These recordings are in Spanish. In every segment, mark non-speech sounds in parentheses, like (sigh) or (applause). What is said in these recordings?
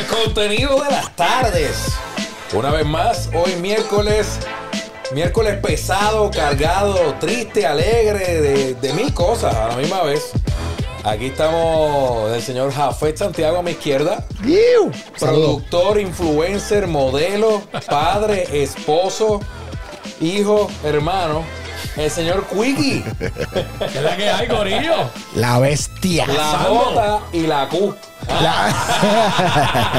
El contenido de las tardes. Una vez más, hoy miércoles. Miércoles pesado, cargado, triste, alegre, de, de mil cosas a la misma vez. Aquí estamos el señor Jafet Santiago a mi izquierda. Productor, influencer, modelo, padre, esposo, hijo, hermano. El señor Quiggy. ¿Qué es la que hay, Corillo? La bestia. La J y la Q. La,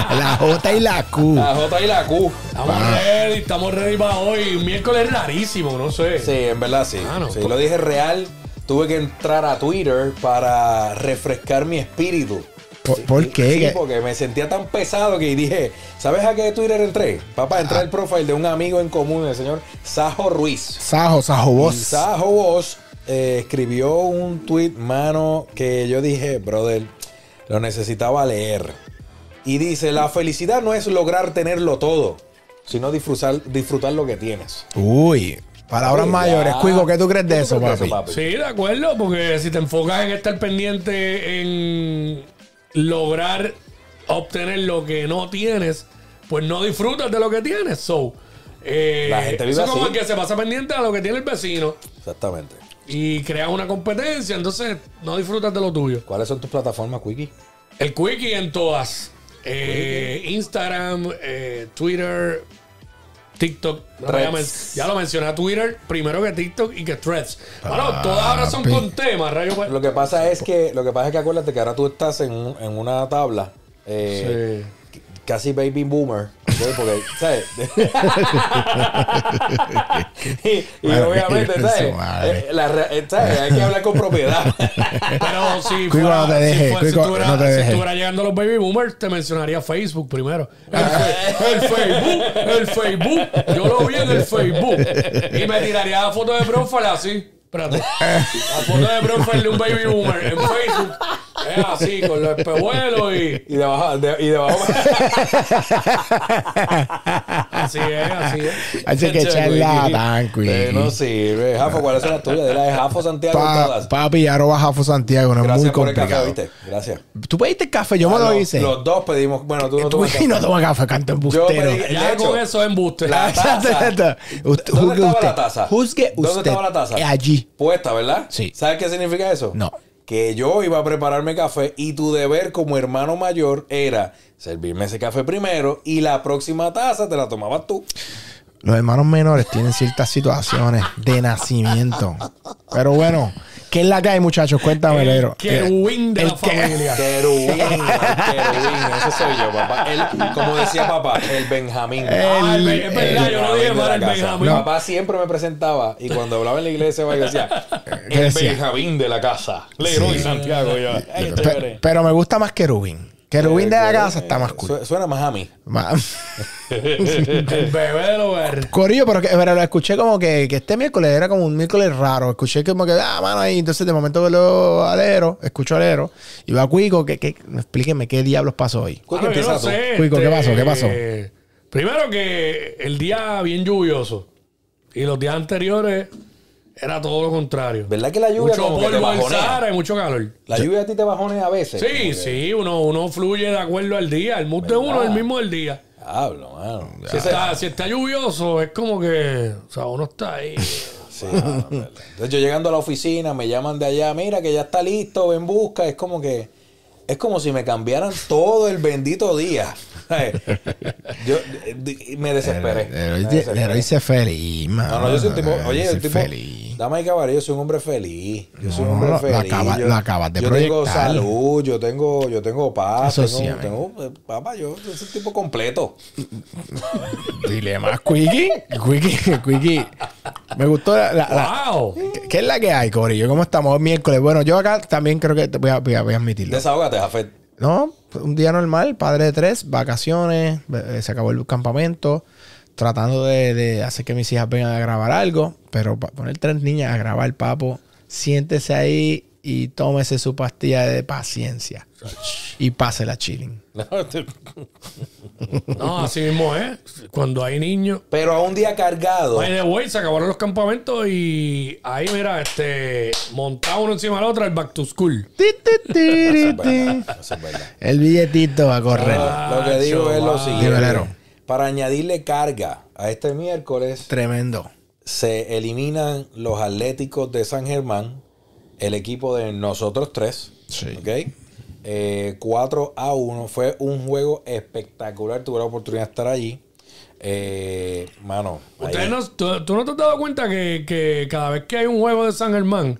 (laughs) la J y la Q. La J y la Q. Estamos ready, estamos ready para hoy. Miércoles rarísimo, no sé. Sí, en verdad sí. Ah, no. Sí, lo dije real. Tuve que entrar a Twitter para refrescar mi espíritu. ¿Por, por qué? Sí, porque me sentía tan pesado que dije, ¿sabes a qué Twitter entré? Papá, entré Ah. al profile de un amigo en común, el señor Sajo Ruiz. Sajo, Sajo vos. Sajo Bosch eh, escribió un tweet, mano, que yo dije, brother, lo necesitaba leer. Y dice, la felicidad no es lograr tenerlo todo, sino disfrutar, disfrutar lo que tienes. Uy, palabras mayores. Cuico, ¿qué tú crees de ¿Qué tú eso, papi? Sí, de acuerdo, porque si te enfocas en estar pendiente en lograr obtener lo que no tienes, pues no disfrutas de lo que tienes. So, eh, La gente vive eso es como el que se pasa pendiente a lo que tiene el vecino Exactamente. Y creas una competencia, entonces no disfrutas de lo tuyo. ¿Cuáles son tus plataformas, Quickie? El Quickie en todas. Eh, Instagram, eh, Twitter, TikTok. No, ya, lo mencioné, Twitter primero que TikTok y que Threads. Bueno, todas ahora son con temas, rayo. pues. Lo que pasa es que, lo que pasa es que acuérdate que ahora tú estás en, en una tabla eh, c- casi baby boomer. Porque, ¿sabes? (laughs) y, y Madre obviamente, ¿sabes? Eh, la eh, ¿sabes? Hay que hablar con propiedad. Pero si (laughs) fuera, no te dejes, si, fuera- si estuviera, no te si estuviera llegando a los baby boomers, te mencionaría Facebook primero. El, fe- el Facebook, el Facebook. Yo lo vi en el Facebook. Y me tiraría la foto de profile así. Espérate. La foto de profile de un baby boomer en Facebook. Es así, con los espejuelos y. y debajo, de- y debajo Así es, así es. Así que charlatán, Eh, Quickie. no sirve. Jafo, ¿cuáles son las tuyas? De la de Jafo Santiago Pa- todas. papi, arroba Jafo Santiago, no es muy por el café, complicado. ¿viste? Gracias. ¿Tú pediste café? Yo me Ah, lo los- hice. Los dos pedimos. Bueno, tú no Tú tomas y no café. toma café, canto embustero. pedí- Ya con eso es embuste. la (laughs) Exacto, taza. ¿Dónde estaba la taza? Juzgue ¿Dónde usted. estaba la taza? Eh, Puesta, ¿verdad? Sí. ¿Sabes qué significa eso? No. Que yo iba a prepararme café y tu deber como hermano mayor era servirme ese café primero y la próxima taza te la tomabas tú. Los hermanos menores tienen ciertas situaciones de nacimiento. Pero bueno, ¿qué es la que hay, muchachos? Cuéntame, El Lero. querubín de el la que- familia. (laughs) Querubín, querubín, ese soy yo, papá. El, como decía papá, el Benjamín. Ah, el yo dije mal, la el casa. Benjamín. Papá siempre me presentaba y cuando hablaba en la iglesia yo decía, ¿Qué el decía? Benjamín de la casa. Leroy Santiago. Yo, "Ay, Pe- chévere". pero me gusta más Querubín. Querubín de la Eh, casa está más cool. su- Suena más a mí. (laughs) El bebé de ver. Corillo, pero, que, pero lo escuché como que, que este miércoles era como un miércoles raro. Escuché como que, ah, mano, ahí. Entonces, de momento veo a Lero, escucho a Lero, y va a Cuico, que, que, explíqueme qué diablos pasó hoy. ¿Cuál Bueno, yo empieza no tú? sé, Cuico, ¿qué este, pasó? ¿Qué pasó? Primero que el día bien lluvioso y los días anteriores era todo lo contrario. ¿Verdad que la lluvia Mucho te polvo en bajonea? Sahara y mucho calor. La lluvia a ti te bajonea a veces. Sí, sí, uno, uno fluye de acuerdo al día. El mood de uno es el mismo del día. Diablo, mano. Si está, si está lluvioso, es como que, o sea, uno está ahí. (laughs) Sí, mano. Entonces yo llegando a la oficina, me llaman de allá, mira que ya está listo, ven busca. Es como que, es como si me cambiaran todo el bendito día. (laughs) yo eh, me desesperé. Leroy se feliz, mano. No, no, yo soy un tipo, oye, el tipo, feliz. dama y caballero, yo soy un hombre feliz. Yo soy un hombre lo- feliz. acaba- yo, lo acabas de yo tengo salud, yo tengo, yo tengo paz, Eso tengo, sí, amigo. tengo, eh, papá, yo soy un tipo completo. (laughs) Dile más, Quickie. Quickie, Quickie. Me gustó la, la- la- ¡Wow! ¿Qué- ¿Qué es la que hay, Corillo? ¿Cómo estamos? Hoy Miércoles. Bueno, yo acá también creo que te voy a, voy a- voy a admitirlo. Desahógate, Jafet. No, un día normal, padre de tres, vacaciones, eh, se acabó el campamento, tratando de, hacer que mis hijas vengan a grabar algo, pero poner tres niñas a grabar, papo, siéntese ahí y tómese su pastilla de paciencia. Y pase la chilling. (laughs) No, así mismo es. Cuando hay niños. Pero a un día cargado. By the way, se acabaron los campamentos y ahí, mira, este, montado uno encima del otro, el back to school. El billetito va a correr. Lo- Lo que digo es lo siguiente. Para añadirle carga a este miércoles, Tremendo. se eliminan los Atléticos de San Germán, el equipo de nosotros tres. Sí. ¿ok? Eh, 4 a 1. Fue un juego espectacular. Tuve la oportunidad de estar allí. Eh, mano, ahí- Ustedes no, tú, tú no te has dado cuenta que, que cada vez que hay un juego de San Germán,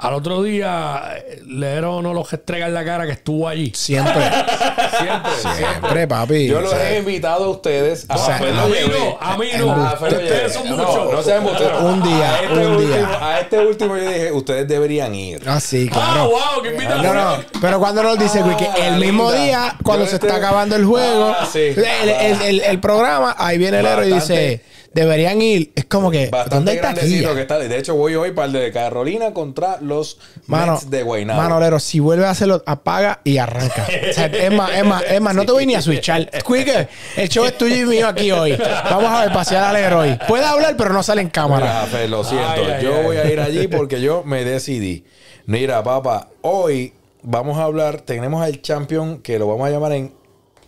al otro día eh, Lero no los estrega en la cara que estuvo allí. Siempre. (laughs) siempre, Siempre, papi. Yo los he invitado a ustedes. A a mí no, a mí no. Ustedes son No, muchos. No, sean embusteros. Un día, A este un último- día. A este último yo dije, ustedes deberían ir. Ah, sí, Ah, claro. wow, qué invitación. No, no, pero cuando nos dice Wiki, Ah, el mismo linda. día, cuando Yo se este- está acabando el juego, Ah, sí. el, el- el- el programa, ahí viene el héroe y Bastante. dice, deberían ir. Es como que, ¿dónde Bastante hay grandecito que está. De hecho, voy hoy para el de Carolina contra los Mano, Mets de Guaynabo. Manolero, si vuelve a hacerlo, apaga y arranca. O sea, es más, es más, es más, no te voy ni a switchar. Quique, el show es tuyo y mío aquí hoy. Vamos a ver, pasear al héroe. Puede hablar, pero no sale en Mira, cámara. Fe, lo siento. Ay, yo ay. voy a ir allí porque yo me decidí. Mira, papá, hoy vamos a hablar. Tenemos al champion que lo vamos a llamar en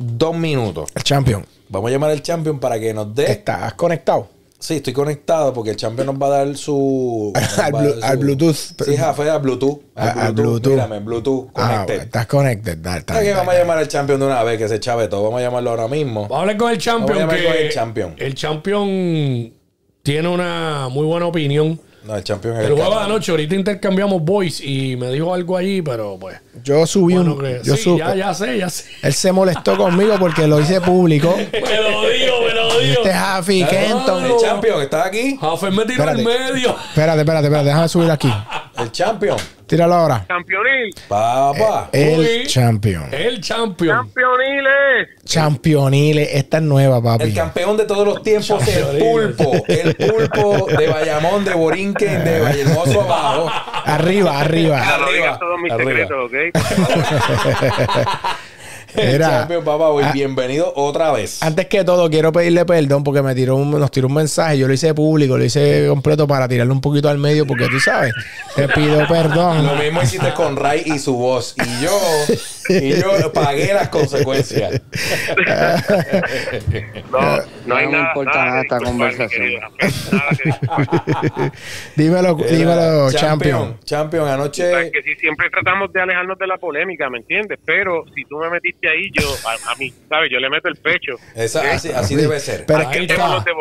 dos minutos. El champion. Vamos a llamar al champion para que nos dé. ¿Estás conectado? Sí, estoy conectado porque el champion nos va a dar su. (laughs) Al va a blu- dar al Bluetooth. Sí, Jafé, al Bluetooth. Al, Bluetooth. Bluetooth. Mírame, Bluetooth. Ah, estás conected. Dale, está ¿Sabes bien, que vamos a llamar al champion de una vez que se chave todo? Vamos a llamarlo ahora mismo. Vamos a hablar con el champion. Vamos a llamar que con el champion. El champion tiene una muy buena opinión. No, el champion es El el juego de anoche, ahorita intercambiamos voice y me dijo algo allí, pero pues. Yo subí Bueno, un. que- Yo sí, sub- ya, ya sé, ya sé. Él se molestó conmigo porque lo hice público. (laughs) Me lo digo, me lo digo. Este Jafi Kenton. El champion, ¿estás aquí? Jaffer me tiró al medio. Espérate, espérate, espérate. Déjame subir aquí. El champion. Tíralo ahora. Campeonil, Papá. El Uy. champion. El champion. campeoniles. Championile. Esta es nueva, papi. El campeón de todos los tiempos, el pulpo. El pulpo de Bayamón, de Borinquen, de Vallehermoso abajo. Arriba, arriba. Arriba, digas todos mis arriba. secretos, (laughs) ¿ok? (laughs) Champion, papá, hoy Ah. bienvenido otra vez. Antes que todo, quiero pedirle perdón porque me tiró un- nos tiró un mensaje. Yo lo hice público, lo hice completo para tirarle un poquito al medio porque tú sabes. Te pido Lo perdón. mismo hiciste con Ray y su voz. Y yo, y yo pagué las consecuencias. No, no (laughs) hay No me nada. importa nada esta conversación. nada dímelo, (laughs) dímelo, Era champion. Anoche. que sí, siempre tratamos de alejarnos de la polémica, ¿me entiendes? Pero si tú me metiste ahí, yo, a, a mí, ¿sabes? Yo le meto el pecho. Esa, así, así debe ser. Pero es que, está. Los de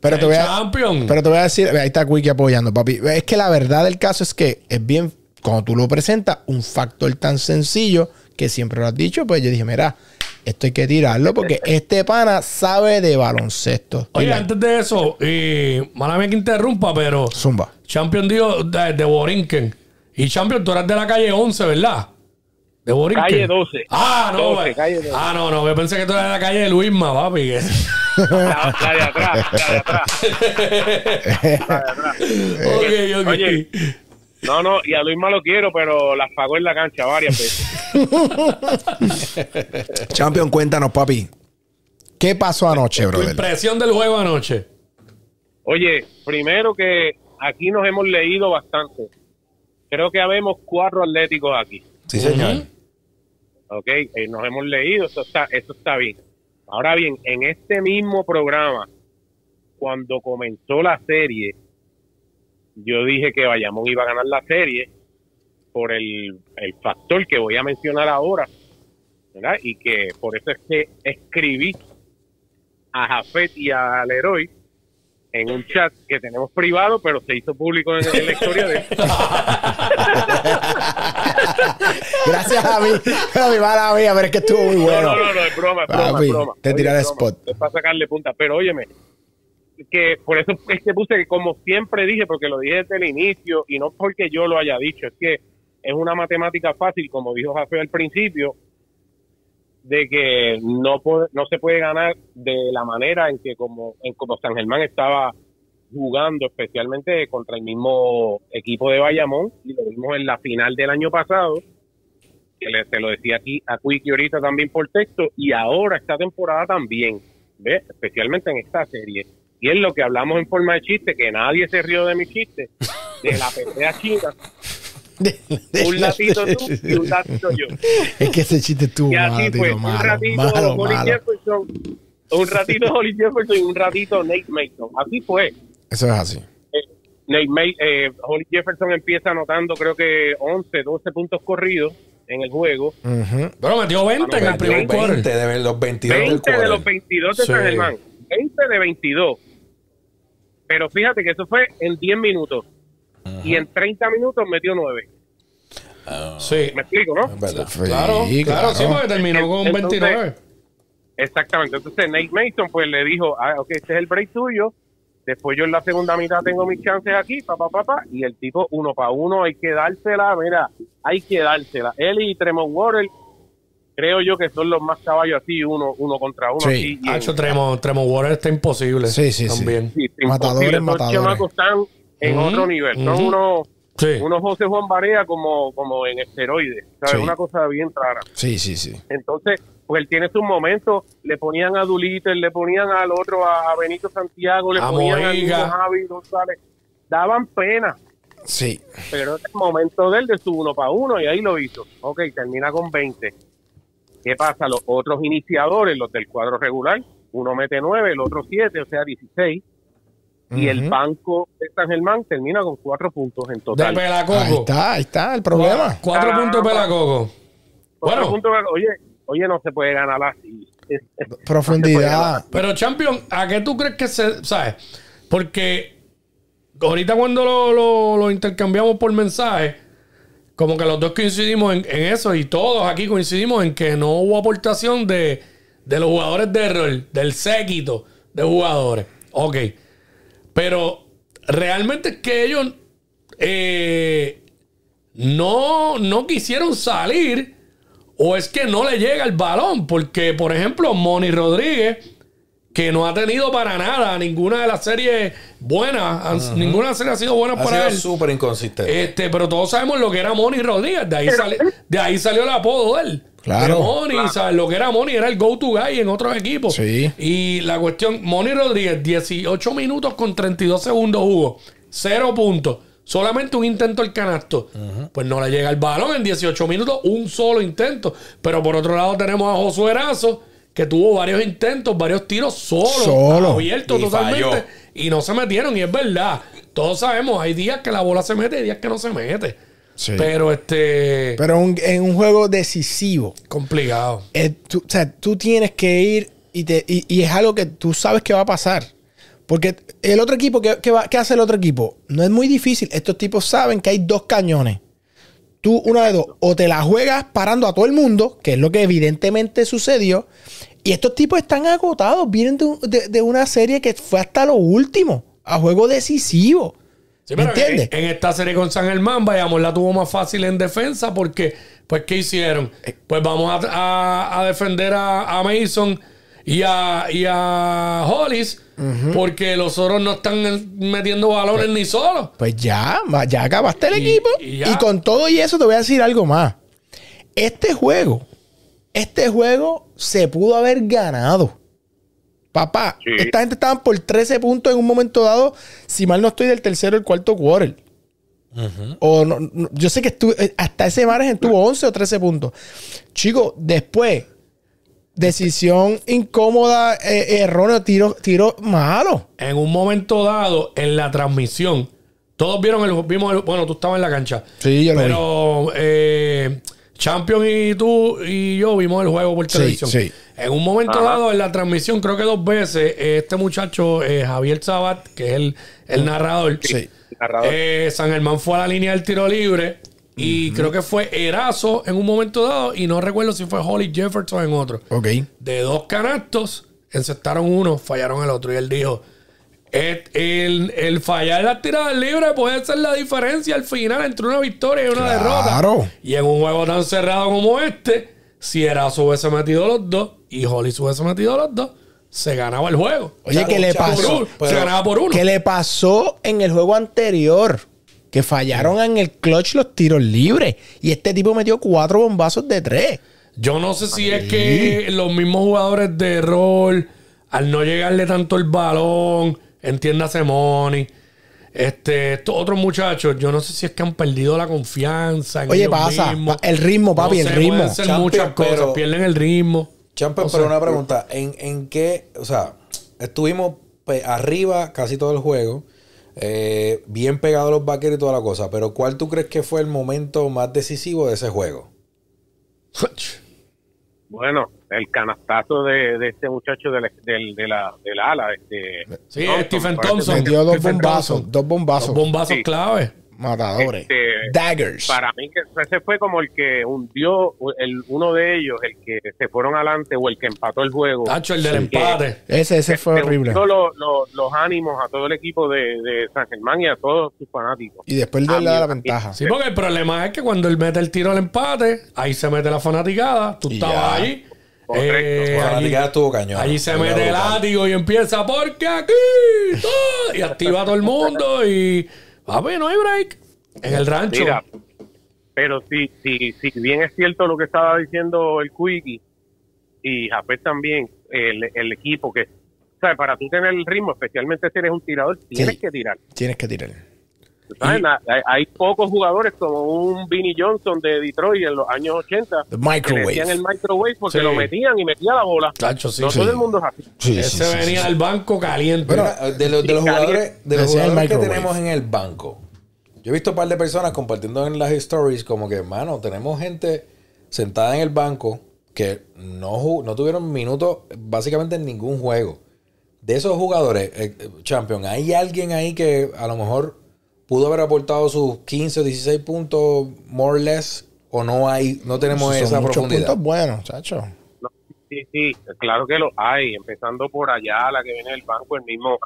pero te voy a, champion. pero te voy a decir, ahí está Quickie apoyando, papi. Es que la verdad del caso es que es bien, cuando tú lo presentas, un factor tan sencillo que siempre lo has dicho, pues yo dije, mira, esto hay que tirarlo porque (laughs) este pana sabe de baloncesto. Oye, antes de eso, y mala que interrumpa, pero Zumba. Champion dijo de, de Borinquen. Y Champion, tú eres de la calle 11, ¿verdad? De Borinquen. Calle 12. Ah, no. 12, calle 12. Ah, no, no. Yo pensé que tú eras la calle de Luisma, papi. La, la de atrás, la de atrás. La de atrás. (laughs) ok, ok. Oye. No, no, y a Luisma lo quiero, pero las pagó en la cancha varias veces. (laughs) Champion, cuéntanos, papi. ¿Qué pasó anoche, tu brother? impresión del juego anoche. Oye, primero que aquí nos hemos leído bastante. Creo que habemos cuatro atléticos aquí. Sí, señor. ¿Ok? Eh, nos hemos leído, eso está, eso está bien. Ahora bien, en este mismo programa, cuando comenzó la serie, yo dije que Bayamón iba a ganar la serie por el, el factor que voy a mencionar ahora, ¿verdad? Y que por eso es que escribí a Jafet y a Leroy en un chat que tenemos privado, pero se hizo público en, en la historia de (laughs) (laughs) (laughs) Gracias a mí. A mi mala mía, pero es que estuvo muy bueno. No, no, no, es broma, es broma, Papi, broma. te tiré el spot. Es para sacarle punta. Pero óyeme, que por eso es que puse que como siempre dije, porque lo dije desde el inicio, y no porque yo lo haya dicho, es que es una matemática fácil, como dijo Jafé al principio, de que no se puede ganar de la manera en que como en como San Germán estaba jugando, especialmente contra el mismo equipo de Bayamón, y lo vimos en la final del año pasado, que le, te lo decía aquí a Quickie ahorita también por texto, y ahora esta temporada también, ¿ves? especialmente en esta serie. Y es lo que hablamos en forma de chiste, que nadie se rió de mi chiste, de la pelea china, (laughs) De- de un la- latito tú y un latito yo. Es que ese chiste estuvo malo, así tío, fue, un malo, ratito malo, Holly malo. Jefferson, un ratito Holly Jefferson y un ratito Nate Mason. Así fue. Eso es así. Eh, Nate Ma- eh, Holly Jefferson empieza anotando creo que 11, 12 puntos corridos en el juego. Pero metió 20 en el primer 20 quarter. de los 22 del 20 de quarter. los 22 de Sí. San Germán. 20 de 22. Pero fíjate que eso fue en 10 minutos. Y en 30 minutos metió 9. Sí. ¿Me explico, no? Claro, Sí, claro, sí, porque terminó con Entonces- 29. Exactamente. Entonces Nate Mason pues le dijo, ah, ok, este es el break tuyo. Después yo en la segunda mitad tengo mis chances aquí, papá, papá. Y el tipo uno para uno hay que dársela, mira, hay que dársela. Él y Tremont Water, creo yo que son los más caballos así, uno, uno contra uno. Sí. así, Ha en- hecho Tremont, Tremont Water está imposible. Sí, sí, sí. También. sí, sí, Matadores. Esos matadores. chamacos están en otro nivel. Son ujú. unos, Sí. unos José Juan Barea como, como en esteroides. ¿sabes? Sí. Una cosa bien rara. Sí, sí, sí. Entonces, pues él tiene sus momentos. Le ponían a Duliter, le ponían al otro, a, a Benito Santiago, le A ponían Mojica. mismo Javi González. Daban pena, Sí. pero es el momento de él de su uno para uno y ahí lo hizo. Ok, termina con 20. ¿Qué pasa? Los otros iniciadores, los del cuadro regular, uno mete 9, el otro 7, o sea 16. Y el banco de San Germán termina con 4 puntos en De total. Ahí Pelacoco. está, ahí está el problema. Cuatro Ah, puntos de Pelacoco. Cuatro Bueno, puntos, oye, oye, no se puede ganar así. Profundidad. pero Champion, ¿a qué tú crees que se, sabes? Porque ahorita cuando lo, lo- lo intercambiamos por mensaje, como que los dos coincidimos en, en eso y todos aquí coincidimos en que no hubo aportación de, de los jugadores de rol, del séquito de jugadores. Ok. Pero realmente es que ellos eh, no, no quisieron salir o es que no le llega el balón. Porque, por ejemplo, Moni Rodríguez, que no ha tenido para nada ninguna de las series buenas, han- ninguna serie ha sido buena Ha para sido él. súper inconsistente. Este, pero todos sabemos lo que era Moni Rodríguez. De ahí, sale- de ahí salió el apodo de él. Claro. De Moni, ¿sabes? Lo que era Moni era el go-to guy en otros equipos. Sí. Y la cuestión, Moni Rodríguez, 18 minutos con 32 segundos jugó. Cero puntos. Solamente un intento al canasto. Pues no le llega el balón en 18 minutos, un solo intento. Pero por otro lado tenemos a Josué Erazo, que tuvo varios intentos, varios tiros solo, Solo. abiertos Y totalmente. falló. Y no se metieron, y es verdad. Todos sabemos, hay días que la bola se mete y días que no se mete. Sí. Pero este. Pero un- en un juego decisivo, complicado. eh, tú, o sea, tú tienes que ir y, te, y, y es algo que tú sabes que va a pasar. Porque el otro equipo, ¿qué, qué va- qué hace el otro equipo? No es muy difícil. Estos tipos saben que hay dos cañones. Tú, una de dos, o te la juegas parando a todo el mundo, que es lo que evidentemente sucedió, y estos tipos están agotados, vienen de, de- de una serie que fue hasta lo último, a juego decisivo. Sí, ¿Me en, entiendes? en esta serie con San Germán, vayamos, la tuvo más fácil en defensa porque, pues, ¿qué hicieron? Pues vamos a, a- a defender a, a Mason y a, y a Hollis porque los otros no están metiendo balones ni solos. Pues ya, ya acabaste el Y- equipo. y con todo y eso te voy a decir algo más. Este juego, este juego se pudo haber ganado. Papá, Sí. esta gente estaban por 13 puntos en un momento dado, si mal no estoy, del tercero o el cuarto quarter. O no- no- yo sé que estuvo, eh, hasta ese margen tuvo 11 o 13 puntos. Chicos, después, decisión incómoda, eh, erróneo, tiro, tiro malo. En un momento dado, en la transmisión, todos vieron el, vimos el- bueno, tú estabas en la cancha. Sí, yo lo Pero eh, Champion y tú y yo vimos el juego por Sí, televisión. sí. En un momento Ajá. dado, en la transmisión, creo que dos veces, este muchacho, eh, Javier Sabat, que es el, el narrador, Sí. Narrador. eh, San Germán fue a la línea del tiro libre y creo que fue Erazo en un momento dado y no recuerdo si fue Holly Jefferson en otro. Ok. De dos canastos, encestaron uno, fallaron el otro y él dijo, "Et- el, el fallar las tiradas libres puede ser la diferencia al final entre una victoria y una Claro. derrota. Y en un juego tan cerrado como este, si Erazo hubiese metido los dos y Holly se hubiese metido los dos, se ganaba el juego. Oye, Chacho, ¿qué le pasó? se ganaba por uno. ¿Qué le pasó en el juego anterior? Que fallaron en el clutch los tiros libres. Y este tipo metió cuatro bombazos de tres. Yo no sé si es que los mismos jugadores de rol, al no llegarle tanto el balón, entiéndase Money, este, estos otros muchachos, yo no sé si es que han perdido la confianza en Oye, ellos pasa. mismos. El ritmo, papi, No el sé, ritmo. pueden ser Champion, muchas cosas, pero- pierden el ritmo. Champer, No pero sé. una pregunta. ¿En, en qué? O sea, estuvimos pe- arriba casi todo el juego. Eh, bien pegados a los vaqueros y toda la cosa. Pero ¿cuál tú crees que fue el momento más decisivo de ese juego? (laughs) Bueno, el canastazo de, de este muchacho del, del, de la, del ala. Este, Sí, Thompson, Stephen Thompson. Metió dos Stephen bombazos. Thompson. Dos bombazos. Bombazos Sí. clave. Matadores. Este, Daggers. Para mí que ese fue como el que hundió, el, uno de ellos, el que se fueron adelante o el que empató el juego. Tacho, el del Sí. empate. Ese, ese fue Se horrible. lo- lo- los ánimos a todo el equipo de, de San Germán y a todos sus fanáticos. Y después de la, la ventaja. Sí, porque el problema es que cuando él mete el tiro al empate, ahí se mete la fanaticada, tú Y estabas ya. ahí. Correcto. eh, La allí- fanaticada estuvo cañón. Allí se mete el látigo y empieza porque aquí todo", y activa a todo el mundo y papi, no hay break en el rancho. Mira, pero si, si, si bien es cierto lo que estaba diciendo el Quickie y Jafet también, el, el equipo que, o sea, para tú tener el ritmo, especialmente si eres un tirador, tienes Sí. que tirar. Tienes que tirar. Hay, hay pocos jugadores como un Vinnie Johnson de Detroit en los años 80 The que le microwave. decían el microwave porque Sí. lo metían y metía la bola. Tacho, sí, no sí. todo el mundo es así. Sí, Ese venía sí. al banco caliente. Bueno, de los, de los jugadores, de los jugadores que tenemos en el banco, yo he visto un par de personas compartiendo en las stories como que, hermano, tenemos gente sentada en el banco que no, no tuvieron minutos básicamente en ningún juego. De esos jugadores, eh, eh, Champion, ¿hay alguien ahí que a lo mejor pudo haber aportado sus 15 o 16 puntos more or less o no hay, no tenemos Son esa muchos profundidad? puntos buenos, chacho. No, sí, sí, claro que lo hay, empezando por allá, la que viene del banco, el mismo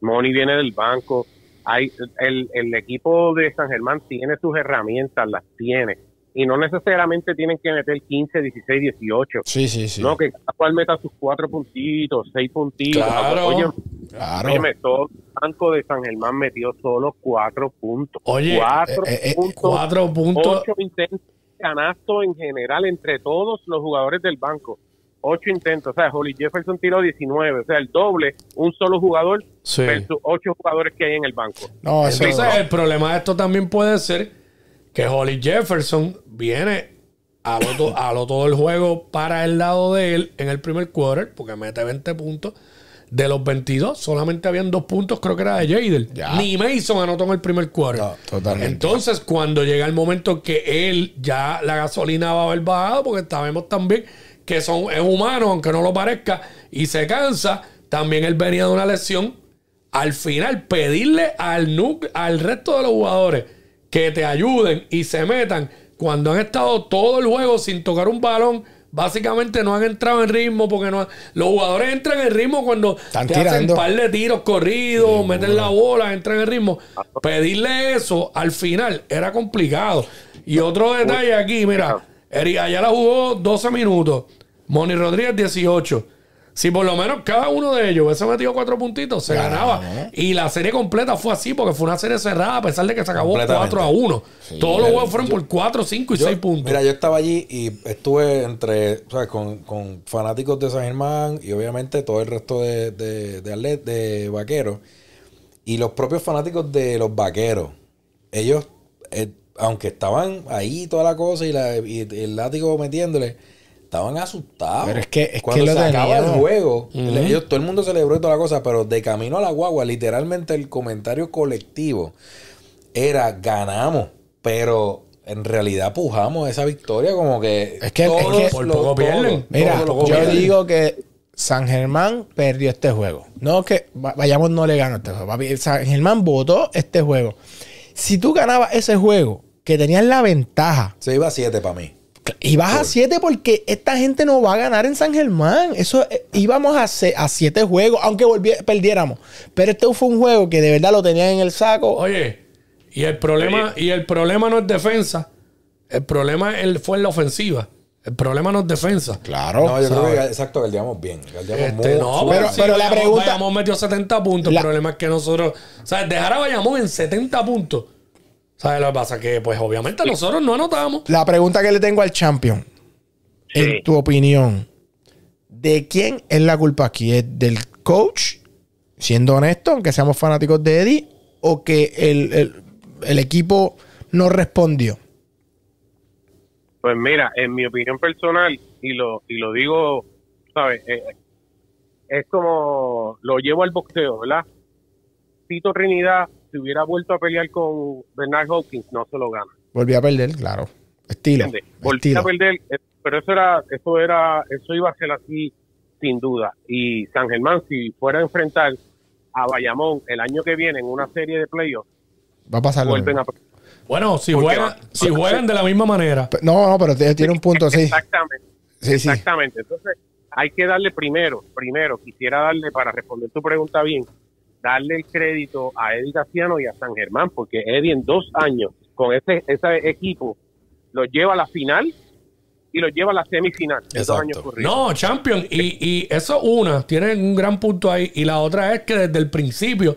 Moni viene del banco. Hay, el, el equipo de San Germán tiene sus herramientas, las tiene. Y no necesariamente tienen que meter 15, 16, 18. Sí, sí, sí. No, que cada cual meta sus cuatro puntitos, seis puntitos. Claro. Oye, claro. óyeme, todo el banco de San Germán metió solo cuatro puntos. Oye, cuatro eh, eh, puntos. Cuatro puntos. Ocho intentos canasto en general entre todos los jugadores del banco. Ocho intentos. O sea, Holly Jefferson tiró 19. O sea, el doble, un solo jugador Sí. versus ocho jugadores que hay en el banco. No, eso Entonces, el problema de esto también puede ser que Holly Jefferson viene a lo, to- a lo todo el juego para el lado de él en el primer quarter, porque mete 20 puntos. De los 22, solamente habían dos puntos, creo que era de Jader. Ya. Ni Mason anotó en el primer quarter. No, totalmente. Entonces, cuando llega el momento que él ya la gasolina va a haber bajado, porque sabemos también que son, es humano, aunque no lo parezca, y se cansa, también él venía de una lesión. Al final, pedirle al, al resto de los jugadores que te ayuden y se metan cuando han estado todo el juego sin tocar un balón. Básicamente no han entrado en ritmo porque no los jugadores entran en ritmo cuando Están te hacen tirando. par de tiros corridos, meten la bola, entran en ritmo. Pedirle eso al final era complicado. Y otro detalle aquí, mira, Eri Ayala jugó 12 minutos, Moni Rodríguez 18. Si por lo menos cada uno de ellos hubiese metido cuatro puntitos, se Ganaba. Y la serie completa fue así, porque fue una serie cerrada, a pesar de que se acabó Completamente. 4 a 1. Todos los juegos fueron por 4, 5 y Yo- 6 puntos. Mira, yo estaba allí y estuve entre, o sea, con, con fanáticos de San Germán y obviamente todo el resto de, de, de, atlet- de vaqueros. Y los propios fanáticos de los vaqueros. Ellos, eh, aunque estaban ahí toda la cosa y, la, y el látigo metiéndole, estaban asustados. Pero es que- es que Cuando lo se acaba el juego, ellos, todo el mundo celebró y toda la cosa, pero de camino a la guagua, literalmente el comentario colectivo era ganamos, pero en realidad pujamos esa victoria como que Es que- es todos que- Por poco pierden. Mira, yo pierden. digo que San Germán perdió este juego. No que va- vayamos no le ganó este juego. San Germán votó este juego. Si tú ganabas ese juego, que tenías la ventaja, se iba a 7 para mí. Y vas a 7 porque esta gente no va a ganar en San Germán. Eso eh, íbamos a 7 juegos, aunque volvi- perdiéramos. Pero este fue un juego que de verdad lo tenían en el saco. Oye, y el problema, y el problema no es defensa. El problema él fue en la ofensiva. El problema no es defensa. Claro. No, yo creo ¿sabes? que exacto, galdeamos bien. Galdeamos Este, mucho. no, Pero- sí, pero la Bayamón- pregunta- Bayamón metió 70 puntos. La- El problema es que nosotros. O sea, dejar a Bayamón en 70 puntos. ¿Sabes lo que pasa? Que, pues, obviamente nosotros no anotamos. La pregunta que le tengo al champion, Sí. en tu opinión, ¿de quién es la culpa aquí? ¿Es del coach, siendo honesto, aunque seamos fanáticos de Eddie, o que el, el- el equipo no respondió? Pues mira, en mi opinión personal, y lo, y lo digo, ¿sabes? Eh, es como lo llevo al boxeo, ¿verdad? Tito Trinidad, si hubiera vuelto a pelear con Bernard Hopkins, no se lo gana. Volví a perder, claro. Estilo. Volví a perder, eh, pero eso era, eso era, eso iba a ser así sin duda. Y San Germán, si fuera a enfrentar a Bayamón el año que viene en una serie de playoffs, Va a pasar vuelven a Bueno, si juegan, si juegan de la misma manera. No, no, pero tiene un punto, sí. Exactamente. Sí, sí. Exactamente. Entonces, hay que darle primero, primero, quisiera darle, para responder tu pregunta bien, darle el crédito a Eddie Casiano y a San Germán, porque Eddie en dos años, con ese, ese equipo, los lleva a la final y los lleva a la semifinal. en dos Exacto. años corridos. No, champion. Y, y eso una, tienen un gran punto ahí. Y la otra es que desde el principio,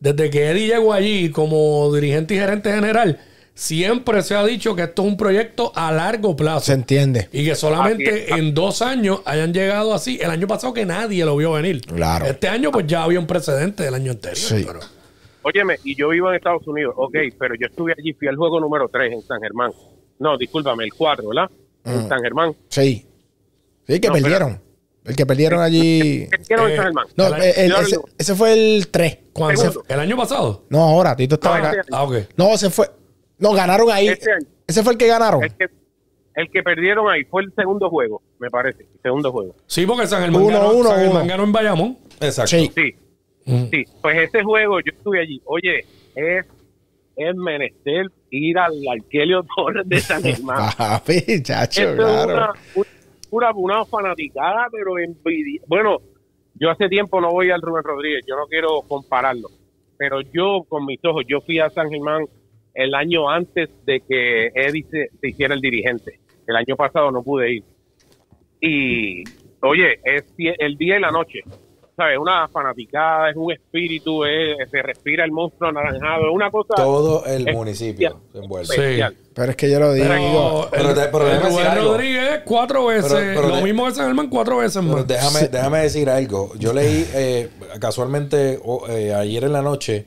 desde que Eddie llegó allí como dirigente y gerente general, siempre se ha dicho que esto es un proyecto a largo plazo. Se entiende. Y que solamente en dos años hayan llegado así. El año pasado que nadie lo vio venir. Claro. Este año pues ya había un precedente del año anterior. Sí. pero- Óyeme, y yo vivo en Estados Unidos, ok, pero yo estuve allí, fui al juego número 3 en San Germán. No, discúlpame, el 4, ¿verdad? En San Germán. Sí. Sí, que No, perdieron. El que perdieron allí. ¿Qué quiero en Eh, San Germán? No, El- el- yo ese, fue el 3. ¿Cuándo? Segundo. ¿El año pasado? No, ahora, Tito estaba No, acá. Ah, ok. No, se fue. No, ganaron ahí. Este año. Ese fue el que ganaron. El que, el que perdieron ahí fue el segundo juego, me parece. El segundo juego. Sí, porque San Germán, Uno, ganó, uno, San Germán uno. ganó en Bayamón. Exacto. Sí. Sí, Mm. sí. Pues ese juego, yo estuve allí. Oye, es, es menester ir al Arquelio (laughs) Torres de San Germán. (laughs) Papi, chacho, Esto es claro. una, una, una fanaticada, pero envidia. Bueno, yo hace tiempo no voy al Rubén Rodríguez, yo no quiero compararlo, pero yo con mis ojos, yo fui a San Germán el año antes de que Eddie se, se hiciera el dirigente. El año pasado no pude ir. Y, oye, es el día y la noche. ¿Sabes? Una fanaticada, es un espíritu, es- se respira el monstruo anaranjado, es una cosa Todo el Es- municipio se envuelve. Sí. Pero es que yo lo digo. Pero, Pero el, pero el déjame decir Rubén algo. Rodríguez cuatro veces. Pero- pero lo de- mismo que San Germán cuatro veces Pero más. déjame, déjame decir algo. Yo leí eh, casualmente o- eh, ayer en la noche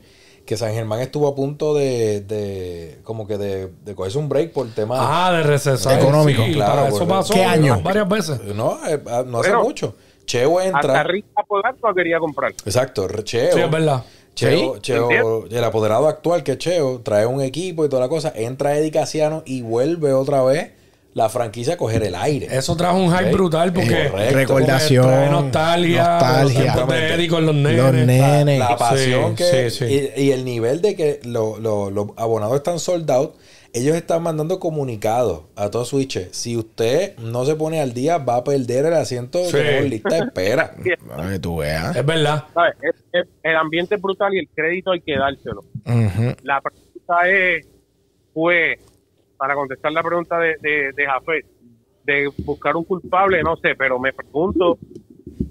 que San Germán estuvo a punto de, de como que de, de cogerse un break por tema Ah, de receso. Económico. Sí, Claro, eso pasó ¿Qué año? varias veces. no, eh, ah, no hace mucho. Cheo Hasta entra. Rita Polanco quería comprar. Exacto, Cheo. Sí, es verdad. Cheo, Sí, Cheo, el apoderado actual que es Cheo, trae un equipo y toda la cosa, entra Eddie Casiano y vuelve otra vez la franquicia a coger el aire. Eso trajo un hype brutal porque. Correcto. Recordación. porque nostalgia. Nostalgia. los tiempos de Exactamente. Eddie con los nenes. Los nenes. La pasión Sí, que. sí, sí. Y, y el nivel de que lo- lo- los abonados están sold out. Ellos están mandando comunicados a todos switches. Si usted no se pone al día, va a perder el asiento Sí. de lista de espera. (laughs) Tú veas. Es verdad. ¿sabes? Es- es- el ambiente es brutal y el crédito hay que dárselo. La pregunta es, fue, para contestar la pregunta de, de, de Jafet, de buscar un culpable, no sé, pero me pregunto,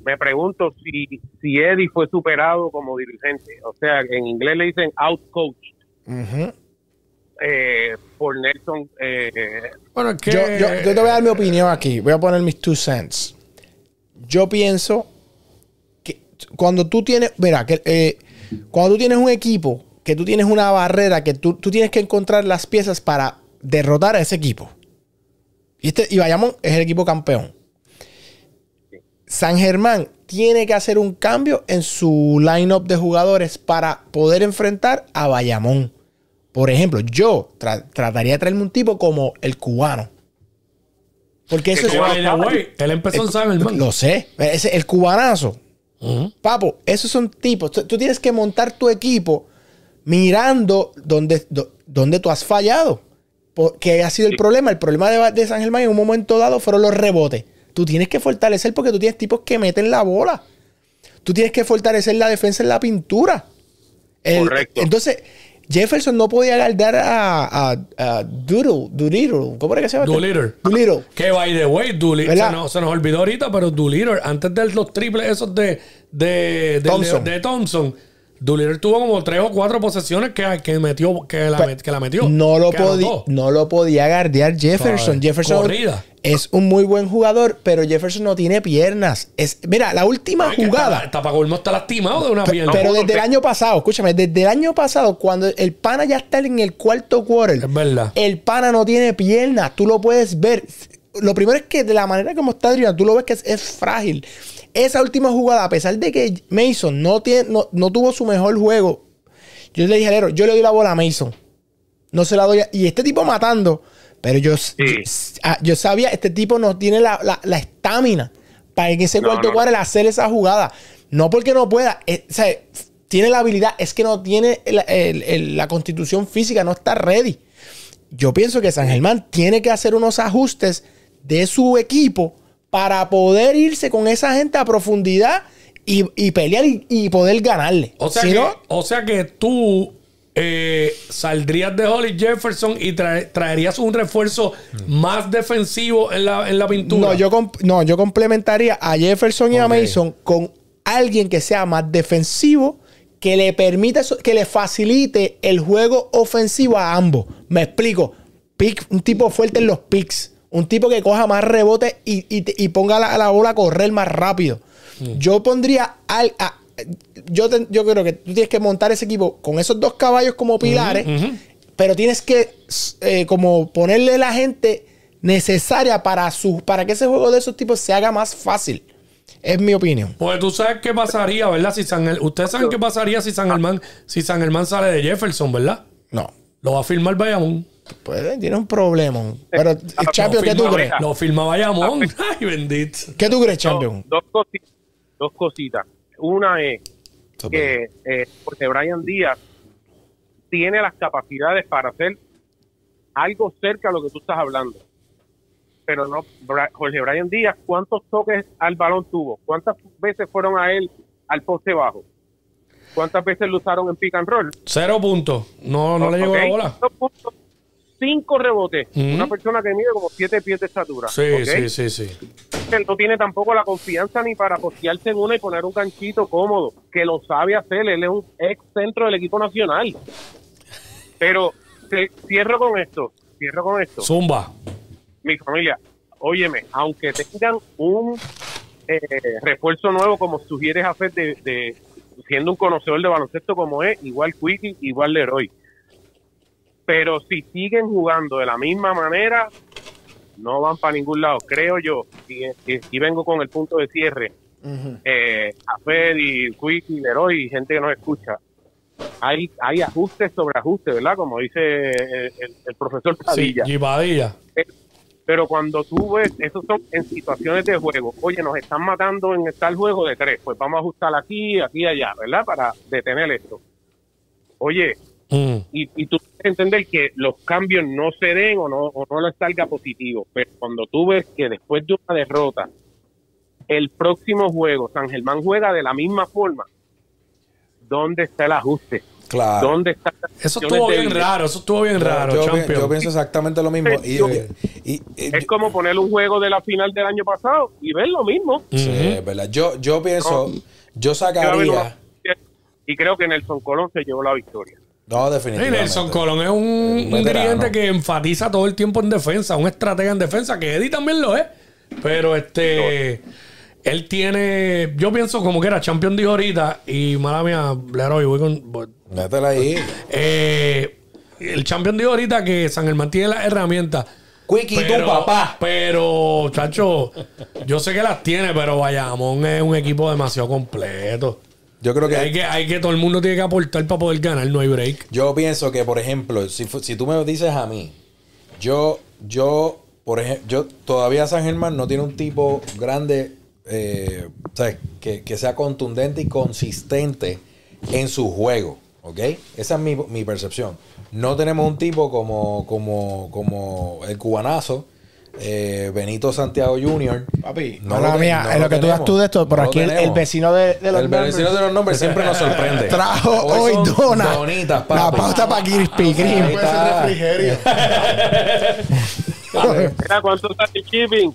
me pregunto si, si Eddie fue superado como dirigente. O sea, en inglés le dicen outcoached Ujú. eh, por Nelson. Eh, Bueno, es que. Yo, yo, yo te voy a dar mi opinión aquí. Voy a poner mis two cents. Yo pienso que cuando tú tienes, mira, que eh, cuando tú tienes un equipo, que tú tienes una barrera, que tú, tú tienes que encontrar las piezas para derrotar a ese equipo. Y, este, y Bayamón es el equipo campeón. San Germán tiene que hacer un cambio en su lineup de jugadores para poder enfrentar a Bayamón. Por ejemplo, yo tra- trataría de traerme un tipo como el cubano. Porque eso es. él empezó en San Germán. Lo sé. Ese- el cubanazo. Ujú. Papo, esos son tipos. Tú, tú tienes que montar tu equipo mirando donde, do- donde tú has fallado. Porque ha sido el problema. El problema de, de San Germán en un momento dado fueron los rebotes. Tú tienes que fortalecer porque tú tienes tipos que meten la bola. Tú tienes que fortalecer la defensa en la pintura. El- Correcto. Entonces, Jefferson no podía guardar a, a, a Doodle, Doolittle. ¿Cómo era que se llama? Doolittle. Doolittle. Que by the way, Doolittle, ¿Verdad? se nos, se nos olvidó ahorita, pero Doolittle, antes de los triples esos de, de, de, Thompson. de Thompson, Doolittle tuvo como tres o cuatro posesiones que, que metió, que la, Pues, que la metió. No lo, no lo podía guardiar Jefferson. Jefferson Corrida. es un muy buen jugador, pero Jefferson no tiene piernas. Es, mira, la última Ay, jugada. Está, está para colmo, está lastimado de una pierna. Pero No, desde el año pasado, escúchame, desde el año pasado, cuando el pana ya está en el cuarto quarter, Es verdad. el pana no tiene piernas, tú lo puedes ver. Lo primero es que de la manera como está Adrián, tú lo ves que es, es frágil. Esa última jugada, a pesar de que Mason no, tiene, no, no tuvo su mejor juego, yo le dije, Alero, yo le doy la bola a Mason. No se la doy a- Y este tipo matando, pero yo, yo, ah, yo sabía, este tipo no tiene la estamina para en ese No, cuarto no. quarter hacer esa jugada. No porque no pueda, eh, o sea, tiene la habilidad, es que no tiene el- el- el- la constitución física, no está ready. Yo pienso que San Germán tiene que hacer unos ajustes de su equipo para poder irse con esa gente a profundidad y, y pelear y, y poder ganarle. O sea, Si que, no, o sea que tú eh, saldrías de Holly Jefferson y trae- traerías un refuerzo más defensivo en la, en la pintura. no, yo, no, yo complementaría a Jefferson y a. Mason con alguien que sea más defensivo, que le permita, que le facilite el juego ofensivo a ambos. Me explico. Pick, un tipo fuerte en los picks. Un tipo que coja más rebotes y, y ponga la, la bola a correr más rápido. Yo pondría al. a- yo, te- yo creo que tú tienes que montar ese equipo con esos dos caballos como pilares, pero tienes que eh, como ponerle la gente necesaria para, su, para que ese juego de esos tipos se haga más fácil. Es mi opinión. Pues tú sabes qué pasaría, ¿verdad? Si San Ustedes saben qué pasaría si San Germán, si San Germán sale de Jefferson, ¿verdad? No. Lo va a firmar Bayamón. Pues tiene un problema. Pero, Champion, ¿qué tú crees? Lo firma Bayamón. Ay, bendito. ¿Qué tú crees, No, Champion? dos, cositas, dos cositas. Una es que eh, porque Brian Díaz tiene las capacidades para hacer algo cerca a lo que tú estás hablando. Pero no, Jorge Brian Díaz, ¿cuántos toques al balón tuvo? ¿Cuántas veces fueron a él al poste bajo? ¿Cuántas veces lo usaron en pick and roll? Cero puntos. No, no le llegó la bola. dos puntos, Cinco rebotes. Una persona que mide como siete pies de estatura. Sí, sí, sí, sí. él no tiene tampoco la confianza ni para postearse en una y poner un ganchito cómodo, que lo sabe hacer, él es un ex centro del equipo nacional. Pero te- cierro con esto, cierro con esto. Zumba. Mi familia, óyeme, aunque tengan un eh, refuerzo nuevo como sugieres hacer de, de- siendo un conocedor de baloncesto como es, igual Quickie, igual Leroy. Pero si siguen jugando de la misma manera, no van para ningún lado, creo yo. Y, y- y vengo con el punto de cierre. Eh, a Fed y Quickie, Leroy y gente que nos escucha. Hay, hay ajustes sobre ajustes, ¿verdad? Como dice el, el- el profesor Sí, Padilla. Gibadilla. Pero cuando tú ves, esos son en situaciones de juego. Oye, nos están matando en tal juego de tres. Pues vamos a ajustar aquí, aquí y allá, ¿verdad? Para detener esto. Oye, Mm. y, y tú tienes que entender que los cambios no se den o no, o no les salga positivo. Pero cuando tú ves que después de una derrota, el próximo juego, San Germán juega de la misma forma, ¿dónde está el ajuste? Claro. ¿Dónde está Eso estuvo bien raro, eso estuvo bien raro, yo, pi- champion. yo pienso exactamente lo mismo. Y, Yo- y- y- y- Es como poner un juego de la final del año pasado y ver lo mismo. sí, es verdad. Yo, yo pienso, yo sacaría. Y creo que Nelson Colón se llevó la victoria. No, definitivamente. Nelson Colón es un, Un un veterano. dirigente que enfatiza todo el tiempo en defensa, un estratega en defensa, que Eddie también lo es. Pero este, él tiene, yo pienso como que era champion dijo ahorita, y mala mía, Leroy, voy con. voy- Métela ahí. eh, el champion dijo ahorita que San Germán tiene las herramientas. Quickie, tu papá. Pero, chacho, yo sé que las tiene, pero Bayamón es un equipo demasiado completo. Yo creo que. Hay que, hay que, todo el mundo tiene que aportar para poder ganar, no hay break. Yo pienso que, por ejemplo, si, si tú me dices a mí, yo, yo, por ejemplo, yo todavía San Germán no tiene un tipo grande, eh, ¿sabes? Que, que sea contundente y consistente en su juego, ¿ok? Esa es mi, mi percepción. No tenemos un tipo como, como, como el cubanazo, eh, Benito Santiago Jr. Papi, No lo mía, no en lo lo que tú das tú de esto, por No aquí el, el vecino de, de los El vecino de los nombres siempre nos sorprende. (laughs) trajo hoy, son dona Donitas, la papi. pauta para Krispy Ahí Kreme. refrigerio. Mira cuánto está el shipping.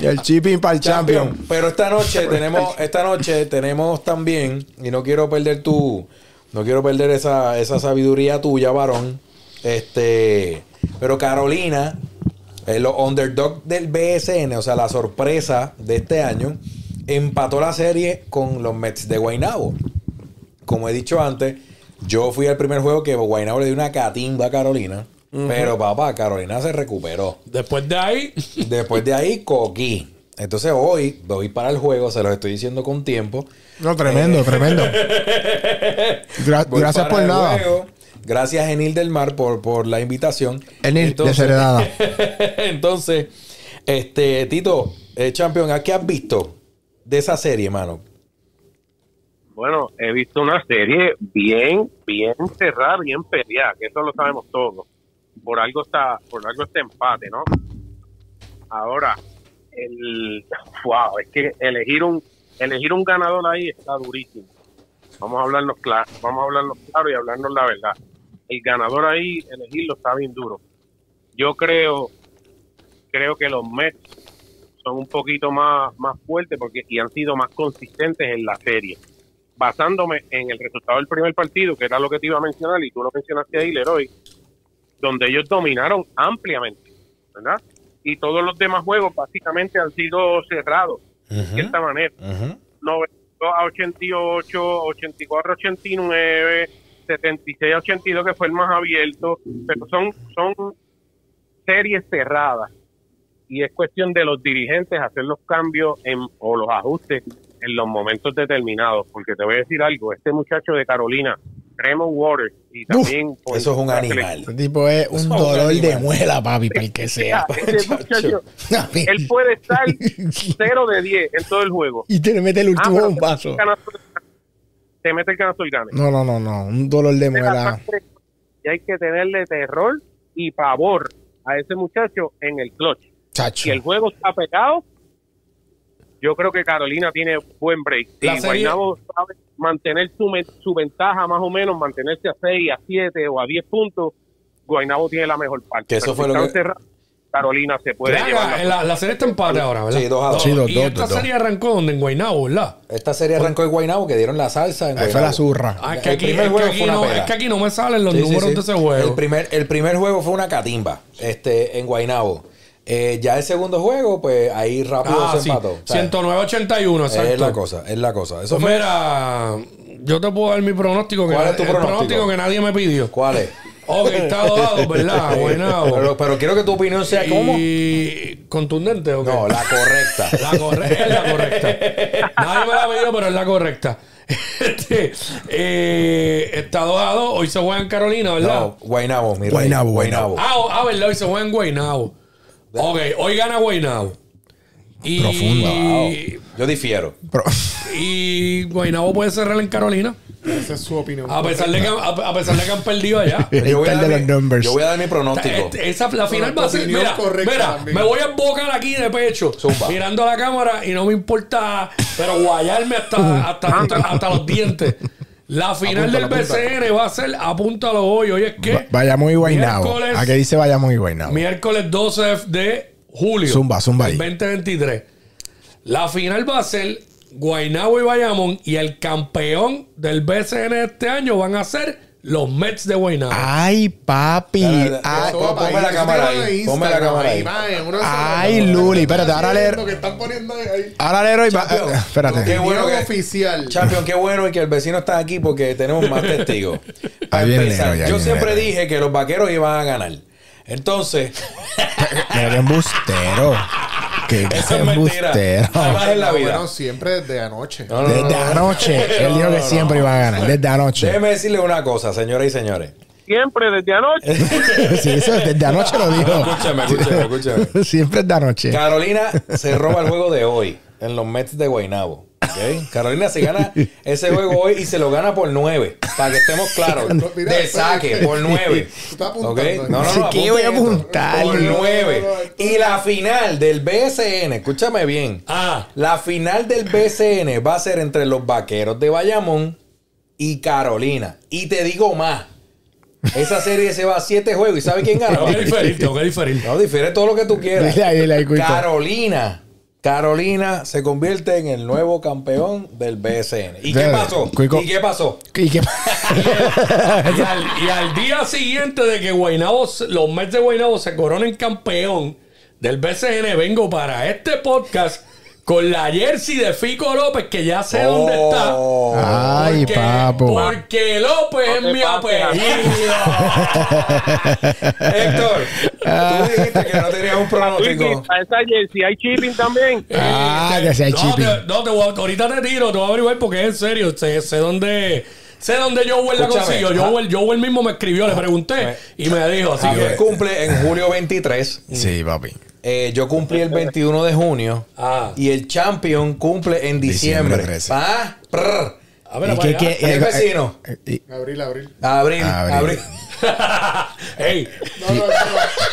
Y (laughs) el chipping para el champion. Champion. Pero esta noche tenemos, esta noche tenemos también, y no quiero perder tu, no quiero perder esa, esa sabiduría tuya, varón. Este, pero Carolina, el underdog del BSN, o sea, la sorpresa de este año, empató la serie con los Mets de Guaynabo. Como he dicho antes, yo fui al primer juego que Guaynabo le dio una catimba a Carolina. Pero papá, Carolina se recuperó. Después de ahí, (laughs) Después de ahí, coquí. Entonces hoy voy para el juego, se los estoy diciendo con tiempo. No, tremendo, tremendo. (laughs) Gra- gracias por nada. juego. Gracias, Enil del Mar, por, por la invitación. Enil, Entonces- desheredada. (laughs) Entonces, este, Tito, eh, Champion, ¿a qué has visto de esa serie, mano? Bueno, he visto una serie bien, bien cerrada, bien peleada, que eso lo sabemos todos. Por algo está, por algo este empate, ¿no? Ahora, el, wow, es que elegir un, elegir un ganador ahí está durísimo. Vamos a hablarnos claro, vamos a hablarnos claro y hablarnos la verdad. El ganador ahí, elegirlo está bien duro. Yo creo, creo que los Mets son un poquito más, más fuertes porque y han sido más consistentes en la serie basándome en el resultado del primer partido, que era lo que te iba a mencionar, y tú lo mencionaste ahí, Leroy, donde ellos dominaron ampliamente, ¿verdad? Y todos los demás juegos básicamente han sido cerrados, de cierta manera. Ujú. 92 a 88, 84 a 89, 76 a 82, que fue el más abierto, pero son, son series cerradas. Y es cuestión de los dirigentes hacer los cambios en, o los ajustes en los momentos determinados. Porque te voy a decir algo, este muchacho de Carolina, Tremont Waters, y también... por- Eso es un animal. Este tipo es un Eso es un dolor de muela, papi, para el que sea. (laughs) Ese muchacho, (laughs) él puede estar (laughs) 0 de 10 en todo el juego. y te le mete el Ah, último te bombazo. Te mete el canasto y gane. No, no, no, no. Un dolor de muela. Y hay que tenerle terror y pavor a ese muchacho en el clutch. Chacho. Si el juego está pegado, yo creo que Carolina tiene buen break. Serie- Guaynabo sabe mantener su, me- su ventaja más o menos, mantenerse a 6, a 7 o a 10 puntos, Guaynabo tiene la mejor parte. Que eso Pero fue si lo que- cerrados, Carolina se puede Venga, llevar la- la, la serie está empate ahora, ¿verdad? Sí, dos a dos. Sí, dos, y dos, esta dos, dos. serie arrancó donde en Guaynabo, ¿verdad? Esta serie arrancó en Guaynabo, que dieron la salsa en Ahí fue Guaynabo. la zurra. Ah, es, El que aquí, primer es, que juego aquí fue una no, es que aquí no me salen los Sí, sí, números sí. de ese juego. El primer, el primer juego fue una catimba este, en Guaynabo. Eh, ya el segundo juego, pues ahí rápido ah, se sí. empató. O sea, 109-81, exacto. Es la cosa, es la cosa. Eso Pues fue. mira, yo te puedo dar mi pronóstico. Que ¿Cuál es tu el pronóstico? que nadie me pidió. ¿Cuál es? Ok, está dado, (laughs) ¿verdad? Guaynabo. Pero, pero quiero que tu opinión sea como. Y contundente, ¿ok? No, la correcta. La correcta, es la correcta. Nadie me la pidió, pero es la correcta. Este, eh, está 2 a 2. Hoy se juega en Carolina, ¿verdad? No, Guaynabo, mi rey. Guaynabo, Guaynabo. Ah, o- ah, ¿verdad? Hoy se juega en Guaynabo. Ok, hoy gana Guaynabo. Y, Profundo. Yo difiero. Pero- y Guaynabo puede cerrar en Carolina. Esa es su opinión. A pesar de que, a, a pesar de que han perdido allá. (laughs) Yo voy, a dar mi, numbers. yo voy a dar mi pronóstico. Esa, la final va a ser. Mira, correcta mira, me voy a embocar aquí de pecho, Zumba. mirando a la cámara y no me importa, pero guayarme hasta, hasta, hasta, hasta los dientes. La final del BCN va a ser, apúntalo hoy. Hoy es que. Vayamos y Guaynabo. ¿A qué dice vayamos y Guaynabo? Miércoles 12 de julio. Zumba, zumba ahí. 2023. La final va a ser Guaynabo y Bayamón. Y el campeón del BCN este año van a ser los Mets de Guaynabo. Ay, papi. Ay, para ponme la cámara ahí, ponme la cámara ahí. Ay, Luli, espérate, ahora leer- ahora Leroy va. Champion. eh, Espérate. Qué bueno que- oficial. Champion, qué bueno y que el vecino está aquí porque tenemos más testigos. (laughs) Para Ahí viene empezar, Leroy, ahí yo viene siempre Leroy. dije que los vaqueros iban a ganar. Entonces, (laughs) qué embustero. Qué eso es mentira. Jamás en la vida. Bueno, siempre desde anoche. No, Desde no. anoche. (laughs) Él dijo que siempre iba a ganar. Desde anoche. Déjeme decirle una cosa, señoras y señores. Siempre desde anoche. (laughs) Sí, eso desde anoche lo dijo. Escúchame, escúchame, escúchame. (laughs) Siempre es de anoche. Carolina se roba el juego de hoy en los Mets de Guaynabo. Carolina se gana ese juego hoy y se lo gana por 9. Para que estemos claros. (laughs) Mira, de saque, por 9. (laughs) Tú estás Ok, apuntando. no, no, no. ¿Qué voy a apuntar? Por No, 9. no, no, Y la final del BSN, escúchame bien. Ah, La final del BCN va a ser entre los vaqueros de Bayamón y Carolina. Y te digo más. Esa serie se va a siete juegos. ¿Y sabe quién gana? tengo que diferir, tengo que diferir. No, difiere todo lo que tú quieras. Dile ahí, dile ahí, Cuico. Carolina. Carolina se convierte en el nuevo campeón del BSN. ¿Y qué pasó? ¿Y qué pasó? ¿Y qué- Y al, y al día siguiente de que Guaynabo, los Mets de Guaynabo se coronen campeón del BCN, vengo para este podcast con la jersey de Fico López, que ya sé dónde está. Oh. Ay, Porque- papo. Porque López es te mi apellido. (laughs) Héctor, tú dijiste que no tenías un pronóstico. A esa jersey hay shipping también. Ah, que sea no, chipping. te, no, te voy a- ahorita te tiro, te voy a averiguar porque es en serio. Sé, sé dónde. Sé dónde Joel la consiguió. ah. Joel, Joel mismo me escribió, le pregunté y me dijo. Así Javier que. cumple en julio 23. Sí, papi. Eh, yo cumplí el 21 de junio. Ah. Y el champion cumple en Diciembre diciembre. 13. Ah, prr. A ver, ¿Y qué- allá. qué- ¿Es vecino? eh, eh, Abril, abril. Abril, Abril. abril. Ey, No, no, no.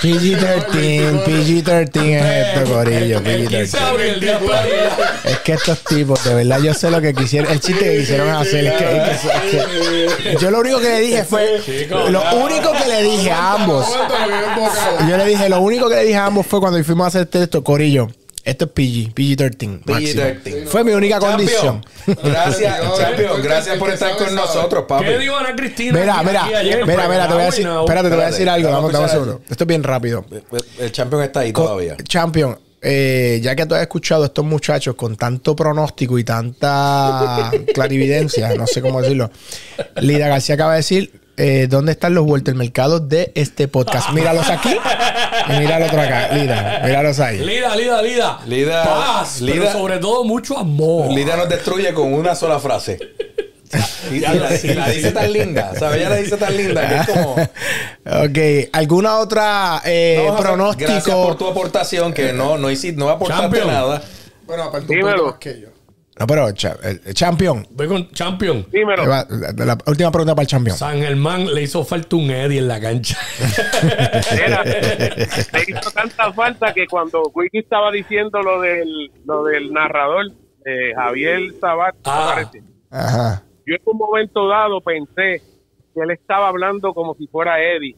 PG-13, PG-13 es esto, Corillo. el 15 de PG-13. abril, el día de playa. Es que estos tipos, de verdad, yo sé lo que quisieron. El chiste que quisieron hacer es que, es que- es que- Yo lo único que le dije fue. Lo único que le dije a ambos. Yo le dije, lo único que le dije a ambos fue cuando fuimos a hacer esto, Corillo. Esto es PG, PG-13. máximo. PG-13. Fue mi única Champion. condición. Gracias, champion. Gracias por estar con nosotros, papi. ¿Qué dijo Ana Cristina? Mira, mira, mira, mira, te voy a decir. Espérate, te voy a decir algo. Vamos escuchar segundo. Esto es bien rápido. El champion está ahí todavía. Champion, eh, ya que tú has escuchado a estos muchachos con tanto pronóstico y tanta (laughs) clarividencia, no sé cómo decirlo, Lida García acaba de decir eh, dónde están los mercados de este podcast. Míralos aquí y mira otro acá. Lida, míralos ahí. Lida, Lida, Lida. Lida- Paz, Lida- pero sobre todo mucho amor. Lidia nos destruye con una sola frase. Y, la, y la dice tan linda, ¿sabes? Ella la dice tan linda que es como. Ok, ¿alguna otra eh, No, pronóstico? Gracias por tu aportación, que no, no, hiciste, no aportaste Champion. nada. Bueno, aparte un Dímelo. poquito más que yo. No, pero cha- el champion. Voy con Champion. Dímelo. La, la- la última pregunta para el champion. San Germán le hizo falta un Eddie en la cancha. Mira, (laughs) le hizo tanta falta que cuando Wiki estaba diciendo lo del, lo del narrador, eh, Javier Sabat, Ah. Ajá. yo en un momento dado pensé que él estaba hablando como si fuera Eddie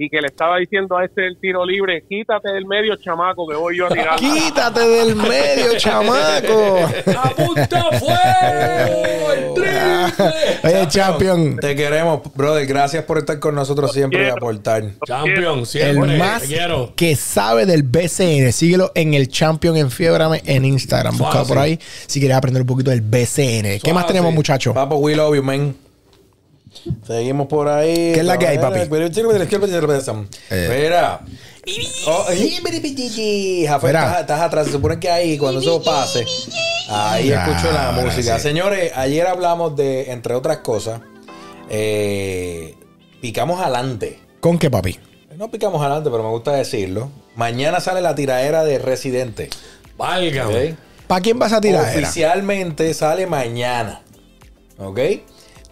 y que le estaba diciendo a este del tiro libre, quítate del medio chamaco que voy yo a tirar. Quítate del medio, chamaco. (laughs) ¡Apunta fuego! ¡El triple! Oye, champion. Te queremos, brother. Gracias por estar con nosotros siempre y aportar. Champion, El siempre. más Te quiero. que sabe del BCN. Síguelo en el Champion en Fiebrame en Instagram. Fácil. por ahí si quieres aprender un poquito del BCN. ¿Qué más tenemos, muchachos? Papo, we love you, man. Seguimos por ahí. ¿Qué es la que hay, papi? Mira. Oh, Jafé, estás, estás atrás. Se supone que ahí, cuando eso pase, ahí Ah, escucho la música. sí. Señores, ayer hablamos de, entre otras cosas, eh, picamos adelante. ¿Con qué, papi? No picamos adelante, pero me gusta decirlo. Mañana sale la tiradera de Residente. Válgame. ¿ok? ¿Para quién vas a tirar? Oficialmente sale mañana. ¿Ok?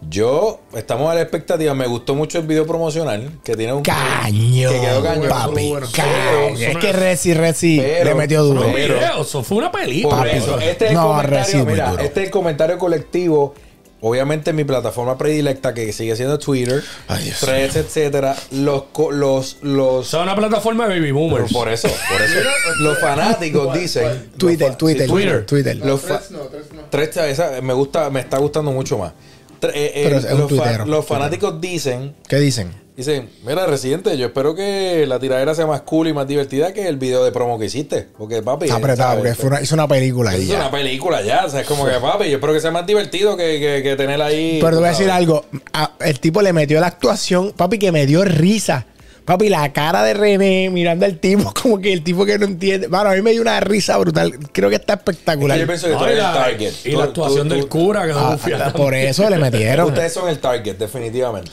Yo, estamos a la expectativa. Me gustó mucho el video promocional que tiene un. Caño, Que quedó cañón. papi. Bueno, caño. pero- Es que Reci, Reci pero- le metió duro. No, Pero- eso fue una película. Por Papi. eso, este es el No, comentario. Mira, duro. este es el comentario colectivo. Obviamente mi plataforma predilecta que sigue siendo Twitter, Ay, Dios Threads, etcétera. Los, co- los, los O sea, una plataforma de baby boomers. por eso, por eso. los fanáticos dicen. Twitter, Twitter, sí, Twitter, Twitter. Los Tres no, tres no. Tres, esa me gusta, me está gustando mucho más. Eh, eh, los, tuitero. fanáticos dicen, ¿Qué dicen? dicen, mira, residente, yo espero que la tiradera sea más cool y más divertida que el video de promo que hiciste. Porque papi. Está apretado porque fue una- hizo una película ahí Es ya. una película ya, o sea, es como que papi, yo espero que sea más divertido que, que, que tener ahí. Pero te voy a decir algo. A- el tipo le metió la actuación, papi, que me dio risa. Papi, la cara de René mirando al tipo, (laughs) como que el tipo que no entiende. Bueno, a mí me dio una risa brutal. Creo que está Es que espectacular. yo pienso que tú No, y eres el target. y Tú- la tú- actuación tú- del cura que Ah, no por eso le metieron. Ustedes son el target, definitivamente.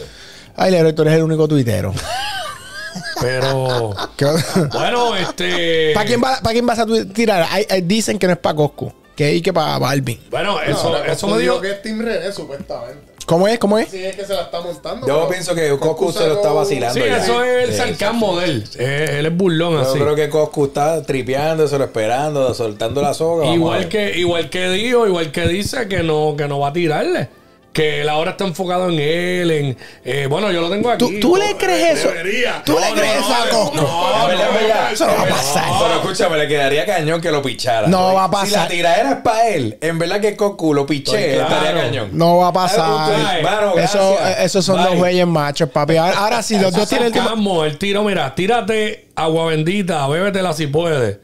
Ay, Leroy, tú eres el único tuitero. Pero, ¿Qué- bueno, este. ¿Para quién, va- ¿Para quién vas a tirar? Hay- dicen que no es para Coscu. que y que para Balvin. Bueno, eso, Ahora, eso me dijo. que es Team René, supuestamente. ¿Cómo es? ¿Cómo es? Sí, es que se la está montando. Yo pienso que Coscu se lo está vacilando. Sí, ya. eso es el Sí, sarcasmo de él. Él es burlón Yo así. creo que Coscu está tripeándoselo, esperando, soltando la soga. Igual que, igual que dijo, igual que dice que no, que no va a tirarle. Que él ahora está enfocado en él, en... eh, bueno, yo lo tengo aquí. ¿Tú, tú le crees eso? Debería. ¿Tú le No, crees no, eso a no, Coscu? no, no, verdad. Eso no va a pasar. Pero escúchame, le quedaría cañón que lo pichara. No va a Si la pasar. tiradera es para él, en verdad que Coscu lo piché, Estoy claro. estaría cañón. No va a pasar. mano, Eso, esos son Bye. dos güeyes machos, papi. Ahora, ahora sí, los dos tienen el tema. Sarcasmo, el tiro, mira, tírate agua bendita, bébetela si puedes.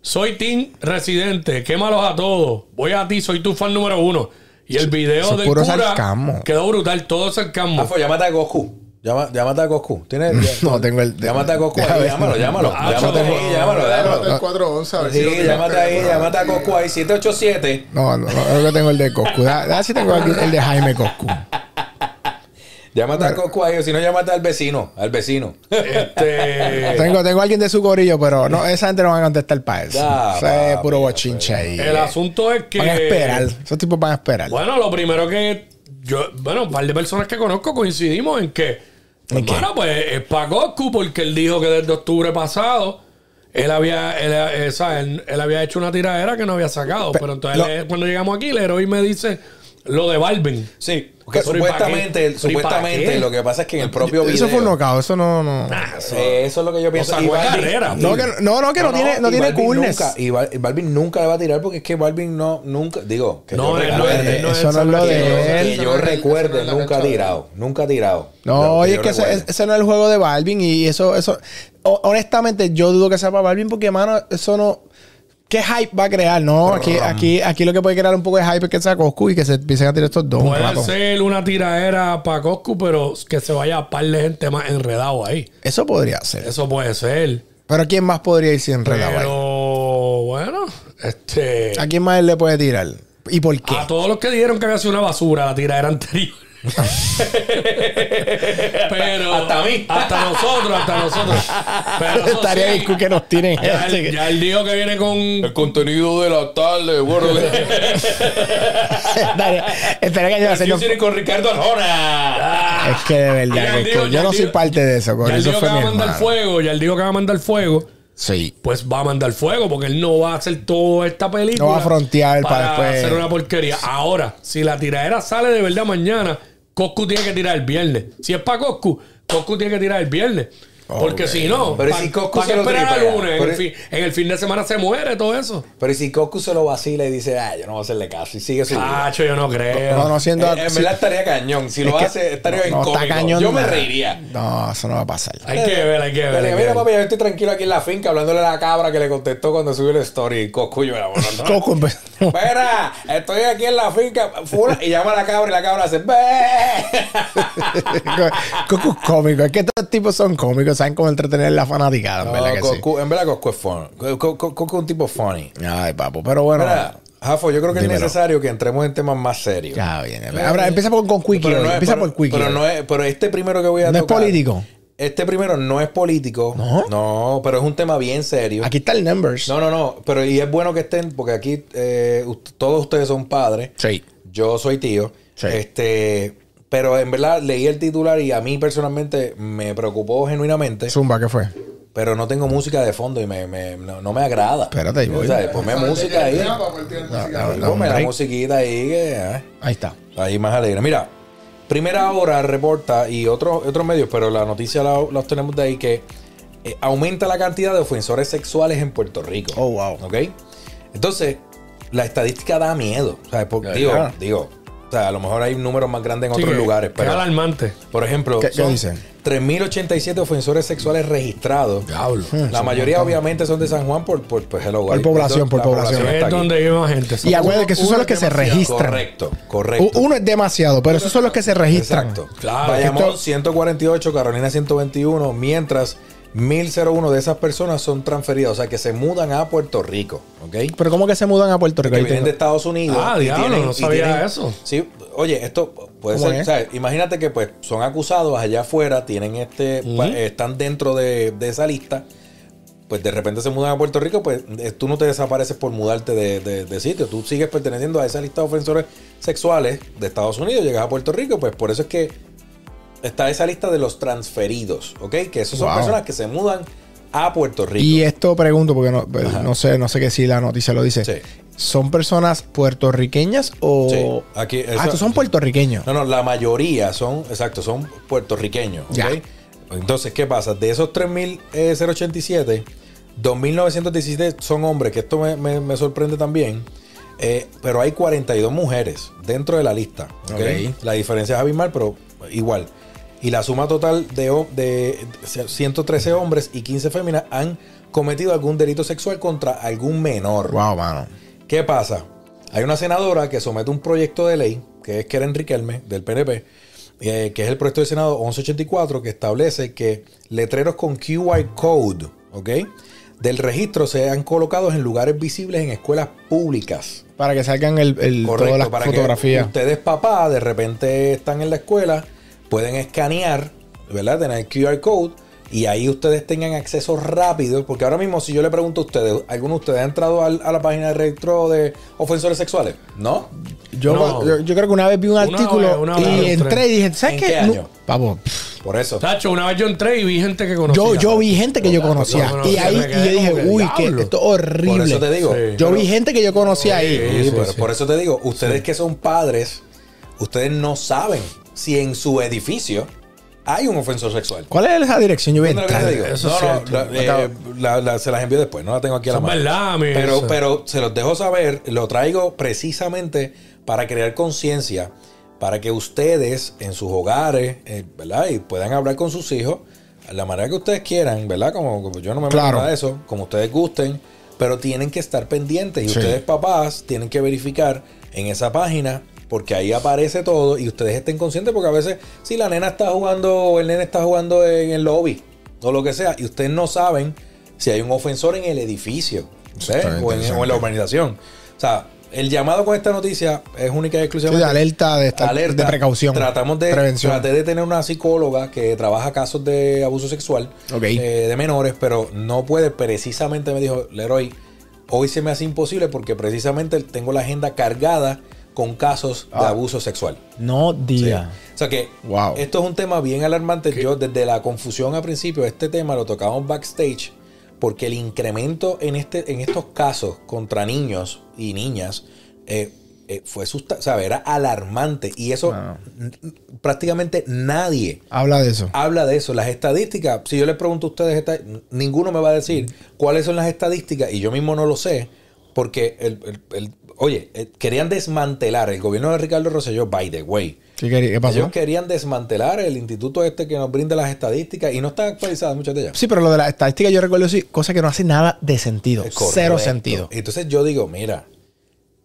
Soy Team Residente, quémalos a todos. Voy a ti, soy tu fan número uno. Y el video del puro cura sarcasmo. quedó brutal, todo sarcasmo. Afo, llámate a Coscu. Llama, llámate a Coscu. ¿Tienes? (laughs) No, tengo el- Llámate a Coscu Déjame ahí, llámalo, llámalo. Ah, llámate chavo. ahí, llámalo, Llámate el 411 a ver si Sí, tienes llámate ahí, llámate a Coscu ahí, 787. No, no, no, creo que tengo el de Coscu. A ver si tengo el de Jaime Coscu. Llámate a Coscu ahí, o si no, llámate al vecino, al vecino. Este, (laughs) Tengo, tengo alguien de su corillo, pero no, esa gente no va a contestar para eso. Ya, es papi, puro bochinche ahí. el asunto es que. Van a esperar. Esos tipos van a esperar. Bueno, lo primero que yo, bueno, un par de personas que conozco coincidimos en que, ¿En qué? bueno, pues es para Goku porque él dijo que desde octubre pasado él había, él, eh, él, él había hecho una tiradera que no había sacado. Pe- pero entonces lo- cuando llegamos aquí, el héroe me dice lo de Balvin. Sí, porque Pero ¿y pa' supuestamente, supuestamente lo que pasa es que en el propio video. eso fue un knockout. Eso no. no. Eh, eso es lo que yo pienso. Y de Balvin- carrera. No, que no, no, que no, tiene, no y tiene Balvin coolness. Nunca, y Bal- y Balvin nunca le va a tirar porque es que Balvin no, nunca, digo, que No, yo él no recuerde, él no es Eso no es lo de persona. que él. yo recuerde, nunca ha él. tirado, nunca ha tirado. No, oye, es que ese, ese no es el juego de Balvin y eso, eso, ho- honestamente, yo dudo que sea para Balvin porque, mano, eso no, ¿qué hype va a crear? No, aquí, aquí, aquí lo que puede crear un poco de hype es que sea Coscu y que se empiecen a tirar estos dos un Puede rato. ser una tiradera para Goku, pero que se vaya a par de gente más enredado ahí. Eso podría ser. Eso puede ser. Pero ¿quién más podría irse enredado ahí? Pero bueno, este. ¿A quién más él le puede tirar? ¿Y por qué? A todos los que dijeron que había sido una basura la tiradera anterior. Pero. Hasta mí. Hasta nosotros, hasta nosotros. Pero Estaría sí, que nos tiren. ya, él, ya que viene con. El contenido de la tarde, bueno, estaría, estaría cañón hacerlo- con Ricardo Arjona. Es que de Ya verdad, que yo ya no soy parte de eso, Ya porque él eso dijo que fue va a mandar hermano. fuego. Ya él dijo que va a mandar fuego. Sí. Pues va a mandar fuego porque él no va a hacer toda esta película. No va a frontear para para después. hacer una porquería. Ahora, si la tiradera sale de verdad mañana, Coscu tiene que tirar el viernes. Si es para Coscu, Coscu tiene que tirar el viernes. Porque si no, Pero pa- si Coscu pa' se lo al tripea. lunes. En el, fin, en el fin de semana se muere todo eso. Pero ¿y si Coscu se lo vacila y dice, ah, yo no voy a hacerle caso y sigue su vida. Cacho, yo no creo. No, no siendo. Eh, en verdad estaría cañón. Si lo que- hace, estaría bien no, cañón Yo me reiría. No, eso no va a pasar. Hay que ver, hay que ver. Hay que mira, ver. papi, yo estoy tranquilo aquí en la finca hablándole a la cabra que le contestó cuando subió la story. Y Coscu yo era bueno. no. Empezó- Espera, estoy aquí en la finca. fula, y llama a la cabra y la cabra hace. (laughs) Coco es cómico. Es que estos tipos son cómicos. Saben cómo entretener la fanaticada. En verdad No, que sí. Coscu- en verdad, Coscu es funny. Co- co- Coscu es un tipo funny. Ay, papo. Pero bueno. Mira, Jafo, yo creo que Dímelo. es necesario que entremos en temas más serios. Ya viene. Ahora empieza por, con Quickie. Pero hoy. no es- empieza pero- por Quickie. Pero, hoy. no es, pero este primero que voy a ¿No es tocar. político? Este primero no es político. ¿No? No, pero es un tema bien serio. Aquí está el numbers. No, no, no. Pero y es bueno que estén, porque aquí eh, todos ustedes son padres. Sí. Yo soy tío. Sí. Este. Pero en verdad leí el titular y a mí personalmente me preocupó genuinamente. Zumba, ¿qué fue? Pero no tengo música de fondo y me, me- no, no me agrada. Espérate, ahí voy. O sea, ponme música ahí. No, no. Ponme la musiquita ahí que. eh, Ahí está. Ahí más alegre. Mira, primera hora reporta y otros otros medios, pero la noticia la, la obtenemos de ahí que eh, aumenta la cantidad de ofensores sexuales en Puerto Rico. Oh, wow. ¿Ok? Entonces, la estadística da miedo. O sea, por- Ya, digo, digo, o sea, a lo mejor hay números más grandes en Sí, otros que- lugares, pero alarmante. por ejemplo, ¿Qué- qué son dice? 3.087 ofensores sexuales registrados. Diablo. La mayoría obviamente son de San Juan por, por, pues, hello, Por población, por la población. Es donde vive más gente. Y acuérdate que esos son los que se registran. Correcto, correcto. Uno es demasiado, pero esos son los que se registran. Exacto. Claro. Bayamón Esto- 148, Carolina 121, mientras 1001 de esas personas son transferidas, o sea que se mudan a Puerto Rico, ¿ok? Pero ¿cómo que se mudan a Puerto Rico? Que vienen de Estados Unidos. Ah, y diablo, no sabía eso. Sí, oye, esto puede ¿Cómo ser, es? ¿sabes? Imagínate que pues son acusados allá afuera, tienen este, están dentro de, de esa lista, pues de repente se mudan a Puerto Rico, pues eh, tú no te desapareces por mudarte de, de- de sitio. Tú sigues perteneciendo a esa lista de ofensores sexuales de Estados Unidos, llegas a Puerto Rico, pues por eso es que está esa lista de los transferidos, ¿ok? Que esos son Wow. personas que se mudan a Puerto Rico. Y esto pregunto, porque no, pues, no sé, no sé qué si la noticia lo dice. Sí. ¿Son personas puertorriqueñas o...? Sí, aquí- ah, estos son puertorriqueños. No, no, la mayoría son, exacto, son puertorriqueños. ¿ok? Ya. Entonces, ¿qué pasa? De esos 3.087, 2.917 son hombres, que esto me, me- me sorprende también. eh, pero hay 42 mujeres dentro de la lista. ¿ok? Ok. La diferencia es abismal, pero igual. Y la suma total de, de 113 hombres y 15 féminas han cometido algún delito sexual contra algún menor. Wow, mano. ¿Qué pasa? Hay una senadora que somete un proyecto de ley, que es Keren Riquelme, del PNP, eh, que es el proyecto de Senado 1184, que establece que letreros con QR code, ¿ok? Del registro sean colocados en lugares visibles en escuelas públicas. Para que salgan el, el- Correcto, todas las para que fotografías. ustedes, papá, de repente están en la escuela, pueden escanear, ¿verdad? Tener el QR code y ahí ustedes tengan acceso rápido. Porque ahora mismo, si yo le pregunto a ustedes, ¿alguno de ustedes ha entrado al- a la página de registro de ofensores sexuales? ¿No? Yo, No. yo, yo creo que una vez vi un Una artículo vez, y vez, entré y dije, ¿sabes ¿En qué? qué No- año? Pavo, Por eso. Tacho, una vez yo entré y vi gente que conocía. yo, yo vi gente que yo conocía. no, no, y ahí y yo dije, uy, que esto es horrible. Por eso te digo. Sí. yo pero- vi gente que yo conocía ahí. Sí, sí. por eso te digo, ustedes que son padres, ustedes no saben si en su edificio hay un ofensor sexual. ¿Cuál es esa dirección? Yo voy a ¿Entiendes lo que entrar. Eso no, no, la- eh, la- la- se las envío después, no la tengo aquí a la mano. verdad, pero, eso. pero se los dejo saber, lo traigo precisamente para crear conciencia, para que ustedes en sus hogares, eh, ¿verdad? Y puedan hablar con sus hijos a la manera que ustedes quieran, ¿verdad? Como, como yo no me meto Claro. nada de eso, como ustedes gusten, pero tienen que estar pendientes y Sí. ustedes papás tienen que verificar en esa página porque ahí aparece todo y ustedes estén conscientes porque a veces si la nena está jugando o el nene está jugando en el lobby o lo que sea y ustedes no saben si hay un ofensor en el edificio ¿sí? O, en, interesante. o en la urbanización. O sea, el llamado con esta noticia es única y Sí, exclusivamente de alerta, de, alerta. de precaución. Tratamos de Prevención. traté de tener una psicóloga que trabaja casos de abuso sexual eh, de menores, pero no puede. Precisamente me dijo, Leroy, hoy se me hace imposible porque precisamente tengo la agenda cargada con casos de Ah. abuso sexual. No Sí. diga. O sea que Wow. esto es un tema bien alarmante. Yo desde la confusión al principio, este tema lo tocamos backstage porque el incremento en, este, en estos casos contra niños y niñas eh, eh, fue susta- o sea, era alarmante y eso Wow. n- prácticamente nadie Habla de eso. habla de eso. Las estadísticas, si yo les pregunto a ustedes, ninguno me va a decir cuáles son las estadísticas y yo mismo no lo sé porque, el, el- el- oye, eh, querían desmantelar el gobierno de Ricardo Rosselló, by the way. ¿Qué, pasó? Ellos querían desmantelar el instituto este que nos brinda las estadísticas y no están actualizadas muchas de ellas. Sí, pero lo de la estadística yo recuerdo sí, cosa que no hace nada de sentido. Correcto. Cero sentido. Entonces yo digo, mira,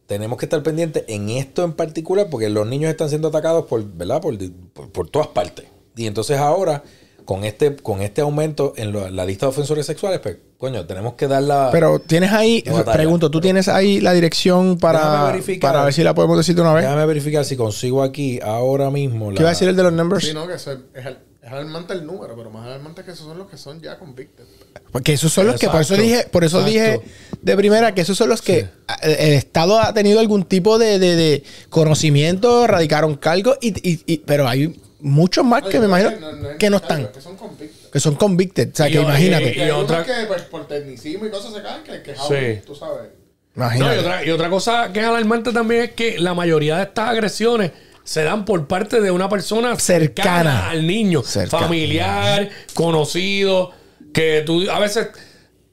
tenemos que estar pendientes en esto en particular porque los niños están siendo atacados por, ¿verdad? Por, por- por todas partes. Y entonces ahora, con este, con este aumento en lo- la lista de ofensores sexuales, pues, coño, tenemos que dar la... Pero tienes ahí, batalla. pregunto, ¿tú tienes ahí la dirección para, verificar. para ver si la podemos decir de una vez? Déjame verificar si consigo aquí ahora mismo la... ¿Qué iba a decir el de los numbers? Sí, no, que eso es, es, al- es alarmante el número, pero más alarmante que esos son los que son ya convicted. Porque esos son los que, por eso dije, por eso exacto. dije de primera que esos son los que el, el Estado ha tenido algún tipo de, de- de conocimiento, radicaron cargos, y, y- y- pero hay muchos más que me imagino que no están, Que son convicted. que son convicted. O sea, Y que imagínate. y- Y hay otra- que pues, por tecnicismo y cosas se caen que, que Sí. tú sabes. No, imagínate. y, otra, y otra cosa que es alarmante también es que la mayoría de estas agresiones se dan por parte de una persona cercana, Cercana. al niño, Cercana. familiar, conocido, que tú a veces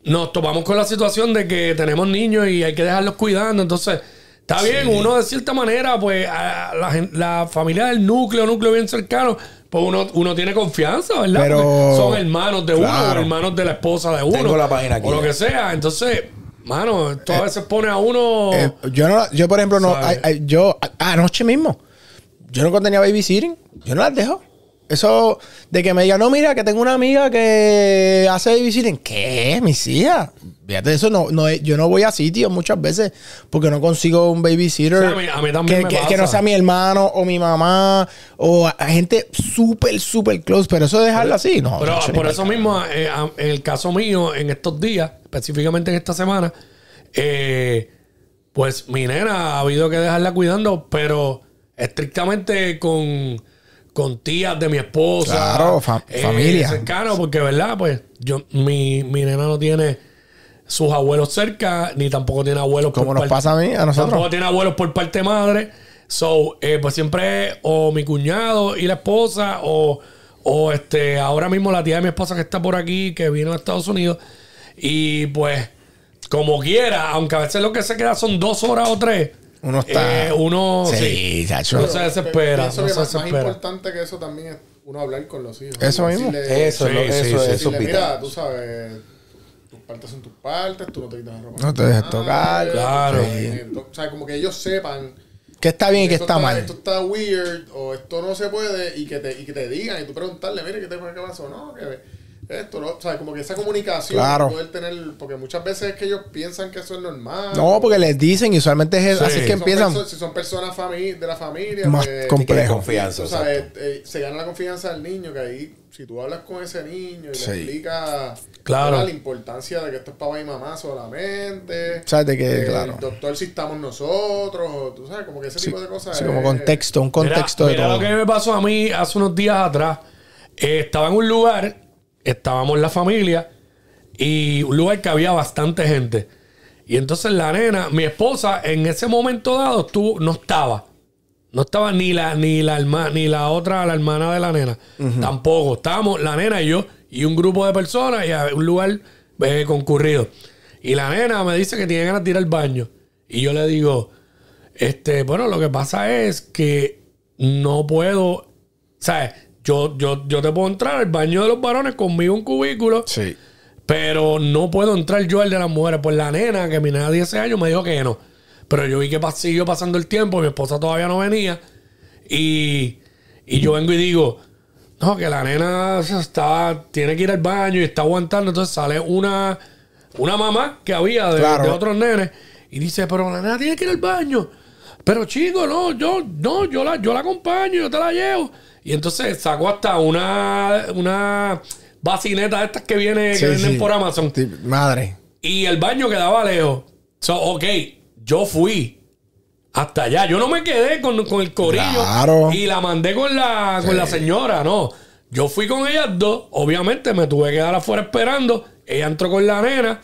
nos topamos con la situación de que tenemos niños y hay que dejarlos cuidando, entonces está bien, uno de cierta manera, pues a la, la familia del núcleo, núcleo bien cercano, pues uno, uno tiene confianza, ¿verdad? Pero- Porque son hermanos de uno, o hermanos de la esposa de uno, Tengo la página aquí o lo que sea, entonces... Mano, esto a veces pone a uno. Eh, yo no, yo por ejemplo no, ay- ay, yo anoche mismo, yo no tenía babysitting, yo no las dejo. Eso de que me digan, no, mira, que tengo una amiga que hace babysitting. ¿Qué? Mis hijas. Fíjate, eso no, no es- yo no voy a sitios muchas veces porque no consigo un babysitter a mí- a mí también que, me que- pasa. que no sea mi hermano o mi mamá o a- a gente súper, súper close. Pero eso dejarlo así, no. Pero por eso mismo, eh, en el caso mío, en estos días, específicamente en esta semana, eh, pues mi nena ha habido que dejarla cuidando, pero estrictamente con, con tías de mi esposa. eh, Claro, fa- familia. cercano, porque, ¿verdad? Pues yo, mi, mi nena no tiene sus abuelos cerca, ni tampoco tiene abuelos Como por nos parte- pasa a mí, a nosotros. Tampoco tiene abuelos por parte de madre. So, eh, pues siempre o mi cuñado y la esposa, o, o este, ahora mismo la tía de mi esposa que está por aquí, que vino a Estados Unidos. Y pues, como quiera, aunque a veces lo que se queda son dos horas o tres, Uno está- eh, uno Sí, sí, chacho. no se desespera. Pienso no que se más, más desespera. importante que eso también es uno hablar con los hijos. Eso mismo. Decirle- Eso, es lo- Sí, eso, sí, eso decirle, mira, tú sabes, tus partes son tus partes, tú no te quitas la ropa. No te dejes tocar. Claro. O sea, como que ellos sepan Que está bien y que esto está mal. Esto está weird o esto no se puede y que te, y que te digan y tú preguntarle, mire, ¿qué, te, qué pasó? No, que esto, no. O sea, como que esa comunicación Claro. poder tener, porque muchas veces es que ellos piensan que eso es normal. No, porque les dicen y usualmente es Sí. así que Si son empiezan si son personas de la familia, más pues, complejo. confianza. Tú sabes, eh, se gana la confianza del niño, que ahí, si tú hablas con ese niño y Sí. le explicas Claro. ¿verdad? la importancia de que esto es papá y mamá solamente. Sabes de que, eh, claro. El doctor si estamos nosotros, o tú sabes, como que ese tipo de cosas. Sí, como eh, contexto, un contexto mira, de mira todo. lo que me pasó a mí hace unos días atrás. Eh, estaba en un lugar, estábamos la familia, y un lugar que había bastante gente. Y entonces la nena, mi esposa, en ese momento dado, estuvo, no estaba. No estaba ni la, ni la herma- ni la otra, la hermana de la nena. Tampoco. Estábamos la nena y yo y un grupo de personas y a un lugar eh, concurrido. Y la nena me dice que tiene ganas de ir al baño. Y yo le digo, este, bueno, lo que pasa es que no puedo, ¿sabes? Yo, yo, yo te puedo entrar al baño de los varones conmigo un cubículo, Sí. pero no puedo entrar yo al de las mujeres. Pues la nena, que mi nena de 10 años, me dijo que no. Pero yo vi que siguió pasando el tiempo, mi esposa todavía no venía. Y, y yo vengo y digo, no, que la nena está, tiene que ir al baño y está aguantando. Entonces sale una, una mamá que había de, Claro. de otros nenes y dice, pero la nena tiene que ir al baño. Pero chico, no, yo, no, yo la, yo la acompaño, yo te la llevo. Y entonces sacó hasta una, una bacineta de estas que viene, Sí, que venden sí. por Amazon. Sí, Madre. Y el baño quedaba lejos. So, ok, yo fui hasta allá. Yo no me quedé con, con el corillo Claro. y la mandé con la, con la señora, no. Yo fui con ellas dos. Obviamente me tuve que quedar afuera esperando. Ella entró con la nena.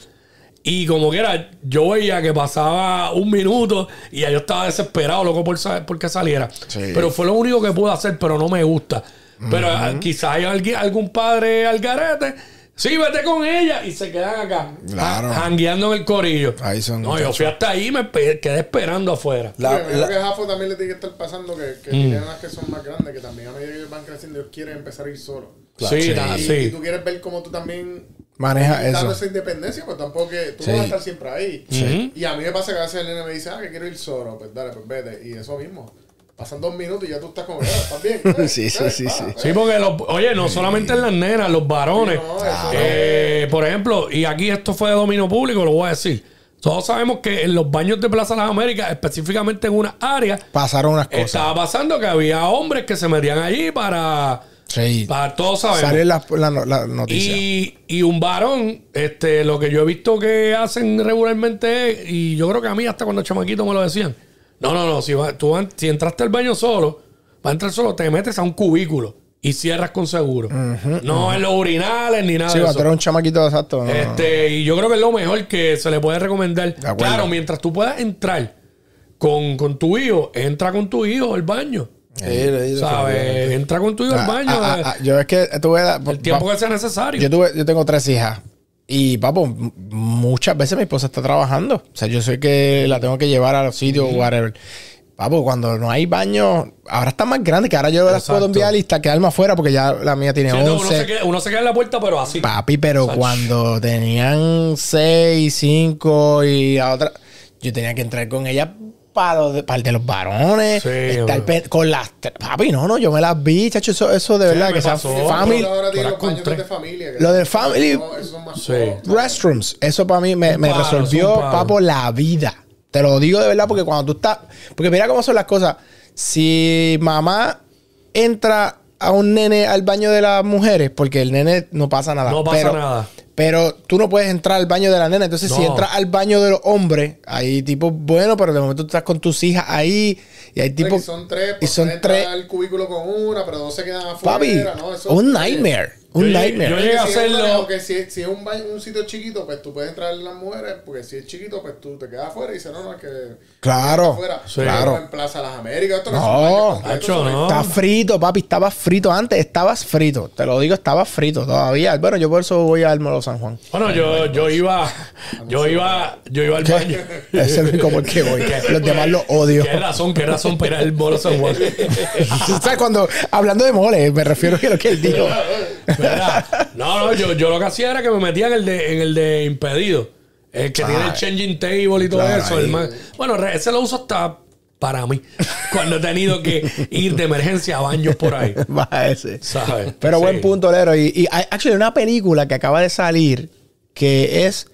Y como que era, yo veía que pasaba un minuto y yo estaba desesperado, loco, por, por que saliera. Sí. Pero fue lo único que pude hacer, pero no me gusta. Pero ah, quizás hay alguien, algún padre al garete. Sí, vete con ella y se quedan acá. Claro. ja- Jangueando en el corillo. Ahí son No, yo muchachos. fui hasta ahí y me quedé esperando afuera. La- imagino la- que a Jafo también le tiene que estar pasando que, Mm. que tienen las que son más grandes, que también a medida que ellos van creciendo, ellos quieren empezar a ir solos. Sí, sí. Y, sí. y tú quieres ver cómo tú también Maneja dando eso. esa independencia, pues tampoco que tú Sí. no vas a estar siempre ahí. Sí. Y a mí me pasa que a veces el nene me dice, ah, que quiero ir solo, pues dale, pues vete. Y eso mismo. Pasan dos minutos y ya tú estás como, "Ah, ¿estás bien? (laughs) Sí, sí, sí, sí. eh". Sí, porque, los, oye, no solamente en las nenas, los varones. Sí, no, eso Eh, por ejemplo, y aquí esto fue de dominio público, lo voy a decir. Todos sabemos que en los baños de Plaza Las Américas, específicamente en una área, Pasaron unas cosas. estaba pasando que había hombres que se metían allí para. Sí. para todos sabemos. Salió la, la, la noticia. Y, y un varón, este, lo que yo he visto que hacen regularmente es, y yo creo que a mí hasta cuando chamaquito me lo decían, no, no, no, si, va- tú si entraste al baño solo, vas a entrar solo, te metes a un cubículo y cierras con seguro. no en los urinales ni nada Sí, de cuando eso. era un chamaquito exacto. no, no. Este, y yo creo que es lo mejor que se le puede recomendar. Claro, mientras tú puedas entrar con, con tu hijo, entra con tu hijo al baño. Sí, ¿Sabes? Entra con tu hijo al Ah, baño. ah, ah, eh, ah, yo es que tuve. el tiempo que sea necesario. Yo, tuve, yo tengo tres hijas. Y, papo, muchas veces mi esposa está trabajando. O sea, yo sé que la tengo que llevar a los sitios, whatever. Papo, cuando no hay baño, ahora está más grande, que ahora yo las Exacto. puedo enviar y está quedarme afuera porque ya la mía tiene Sí, no, 11. uno, se queda, uno se queda en la puerta, pero así. Papi, pero cuando tenían 6, 5 y la otra, yo tenía que entrar con ella para los de, para el de los varones. Sí, pe- con las. Papi, no, no, yo me las vi, chacho. Eso, eso de verdad me que sea pasó. family. ahora tiene los de familia. que- Lo de family- No, esos son más Sí. Restrooms. Eso para mí me, Un me palo, resolvió, es un palo. papo, la vida. Te lo digo de verdad porque cuando tú estás. Porque mira cómo son las cosas. Si mamá entra a un nene al baño de las mujeres, porque el nene no pasa nada. No pasa pero, nada. Pero tú no puedes entrar al baño de la nena. Entonces, si entras al baño de los hombres, hay tipo, bueno, pero de momento tú estás con tus hijas ahí y hay Tipo, tipo. y son tres, y pues son tres. al cubículo con una, pero dos se quedan afuera. Papi, ¿no? Eso- un nightmare. Un Yo llegué- nightmare. yo llegué a si hacerlo. Porque si, si es un, baño- un sitio chiquito, pues tú puedes entrar las mujeres, porque si es chiquito, pues tú te quedas afuera y dices, no, no, es que... Claro, afuera. Sí. claro. En Plaza Las Américas, esto No, son- no. Está frito, papi. Estabas frito antes. Estabas frito. Te lo digo, estabas frito todavía. Bueno, yo por eso voy al Molo San Juan. Bueno, yo, yo iba, yo iba, yo iba al baño. Ese es el único por qué voy. Los demás los odio. ¿Qué razón, qué razón para ir al Molo San Juan? (laughs) ¿Sabes? Cuando, hablando de mole, me refiero a lo que él dijo. No, no, yo, yo lo que hacía era que me metía en el de, en el de impedido. El que tiene el changing table y todo Claro, eso. el bueno, ese lo uso hasta para mí. (laughs) Cuando he tenido que ir de emergencia a baños por ahí. (laughs) Va ese. ¿Sabes? Pero Sí. buen punto, Lero. Y, y hay actually una película que acaba de salir que es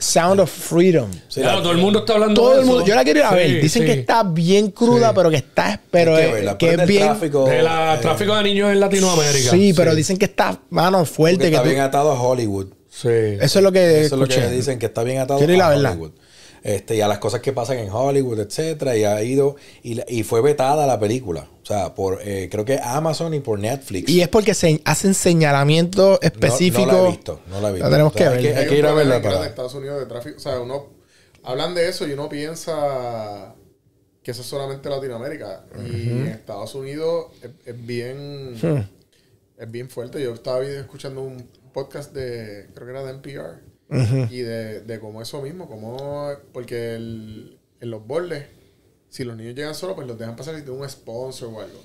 Sound of Freedom. Sí, Claro, la- todo el mundo está hablando Todo de el eso. mundo, yo la quiero ir a Sí, ver. Dicen sí. que está bien cruda, Sí. pero que está, pero es, que es bien. tráfico, De la eh, tráfico de niños en Latinoamérica. Sí, pero dicen que está, mano, porque fuerte. Que está tú- bien atado a Hollywood. Sí. eso es lo que Eso es lo escuché. que dicen, que está bien atado Quiero ir a a verla. Hollywood. Este, y a las cosas que pasan en Hollywood, etcétera, y ha ido, y, la- y fue vetada la película. O sea, por eh, creo que Amazon y por Netflix. Y es porque se hacen señalamientos específicos. No, no la he visto, no la he visto. La tenemos que ver. Hay que, hay ir a verla para. en Estados Unidos de tráfico. O sea, uno hablan de eso y uno piensa que eso es solamente Latinoamérica. Y en Estados Unidos es, es bien Hmm. es bien fuerte. Yo estaba escuchando un podcast de, creo que era de NPR, y de, de cómo eso mismo, como porque el- en los bordes, si los niños llegan solos, pues los dejan pasar si tienen un sponsor o algo.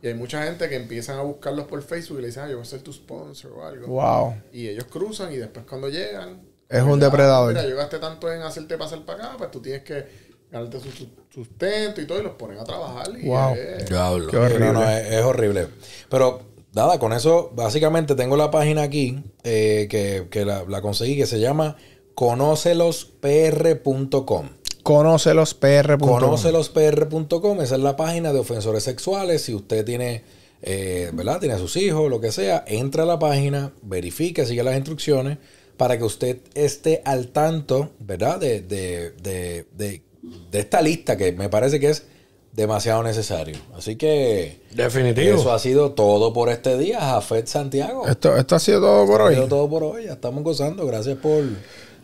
Y hay mucha gente que empiezan a buscarlos por Facebook y le dicen, ah, yo voy a ser tu sponsor o algo. Wow. Y ellos cruzan y después cuando llegan... Es un depredador. Mira, yo gasté tanto en hacerte pasar para acá, pues tú tienes que ganarte su, su- sustento y todo y los ponen a trabajar. Y Wow. es-. Qué horrible. No, no, es, es horrible. Pero, nada, con eso, básicamente tengo la página aquí eh, que, que la, la conseguí que se llama conocelospr.com. Conocelospr.com. Conocelospr.com, esa es la página de ofensores sexuales. Si usted tiene, eh, ¿verdad? Tiene a sus hijos, lo que sea, entra a la página, verifique, sigue las instrucciones para que usted esté al tanto, ¿verdad? De, de, de, de, de esta lista que me parece que es demasiado necesario. Así que Definitivo. eso ha sido todo por este día, Jafet Santiago. Esto, esto ha sido todo por Ha hoy. sido todo por hoy. Ya estamos gozando. Gracias por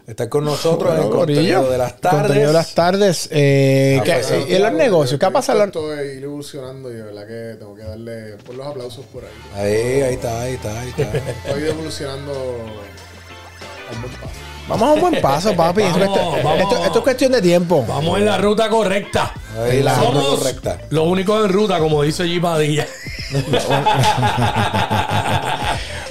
estar con nosotros en el contenido de las tardes. Contenido de las tardes. Eh, ¿qué- pues, y en los negocios, ¿qué ha pasado? Estoy evolucionando y de verdad que tengo que darle por los aplausos por ahí. Ahí, ahí está, ahí está, ahí está. (laughs) Estoy evolucionando a un buen paso. Vamos a un buen paso, (laughs) papi. Esto- Vamos, esto, vamos. esto- esto es cuestión de tiempo. Vamos en la ruta correcta. Ahí la ruta Somos correcta. los únicos en ruta, como dice G. Padilla. (laughs)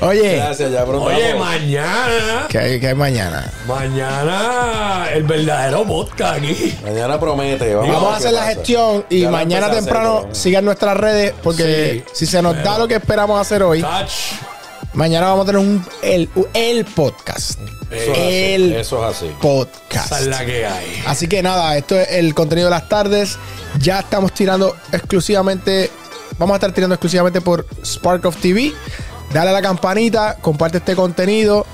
Oye, Gracias, ya. Oye, mañana, ¿qué hay, qué hay mañana? mañana, el verdadero podcast aquí. Mañana promete. Vamos, a hacer la pasa. gestión y Ya mañana hacer, temprano sigan nuestras redes porque Sí, si se nos da lo que esperamos hacer hoy, Touch. Mañana vamos a tener un, el, el podcast. Eso es así, el Eso es así. podcast. Esa es la que hay. Así que nada, esto es el contenido de las tardes. Ya estamos tirando exclusivamente, vamos a estar tirando exclusivamente por Spark of TV. Dale a la campanita, comparte este contenido.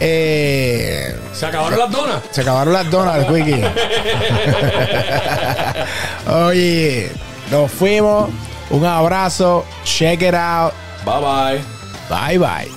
Eh, ¿Se acabaron las donas? se acabaron las donas, Wiki. (laughs) Oye, nos fuimos. Un abrazo. Check it out. Bye bye. Bye bye.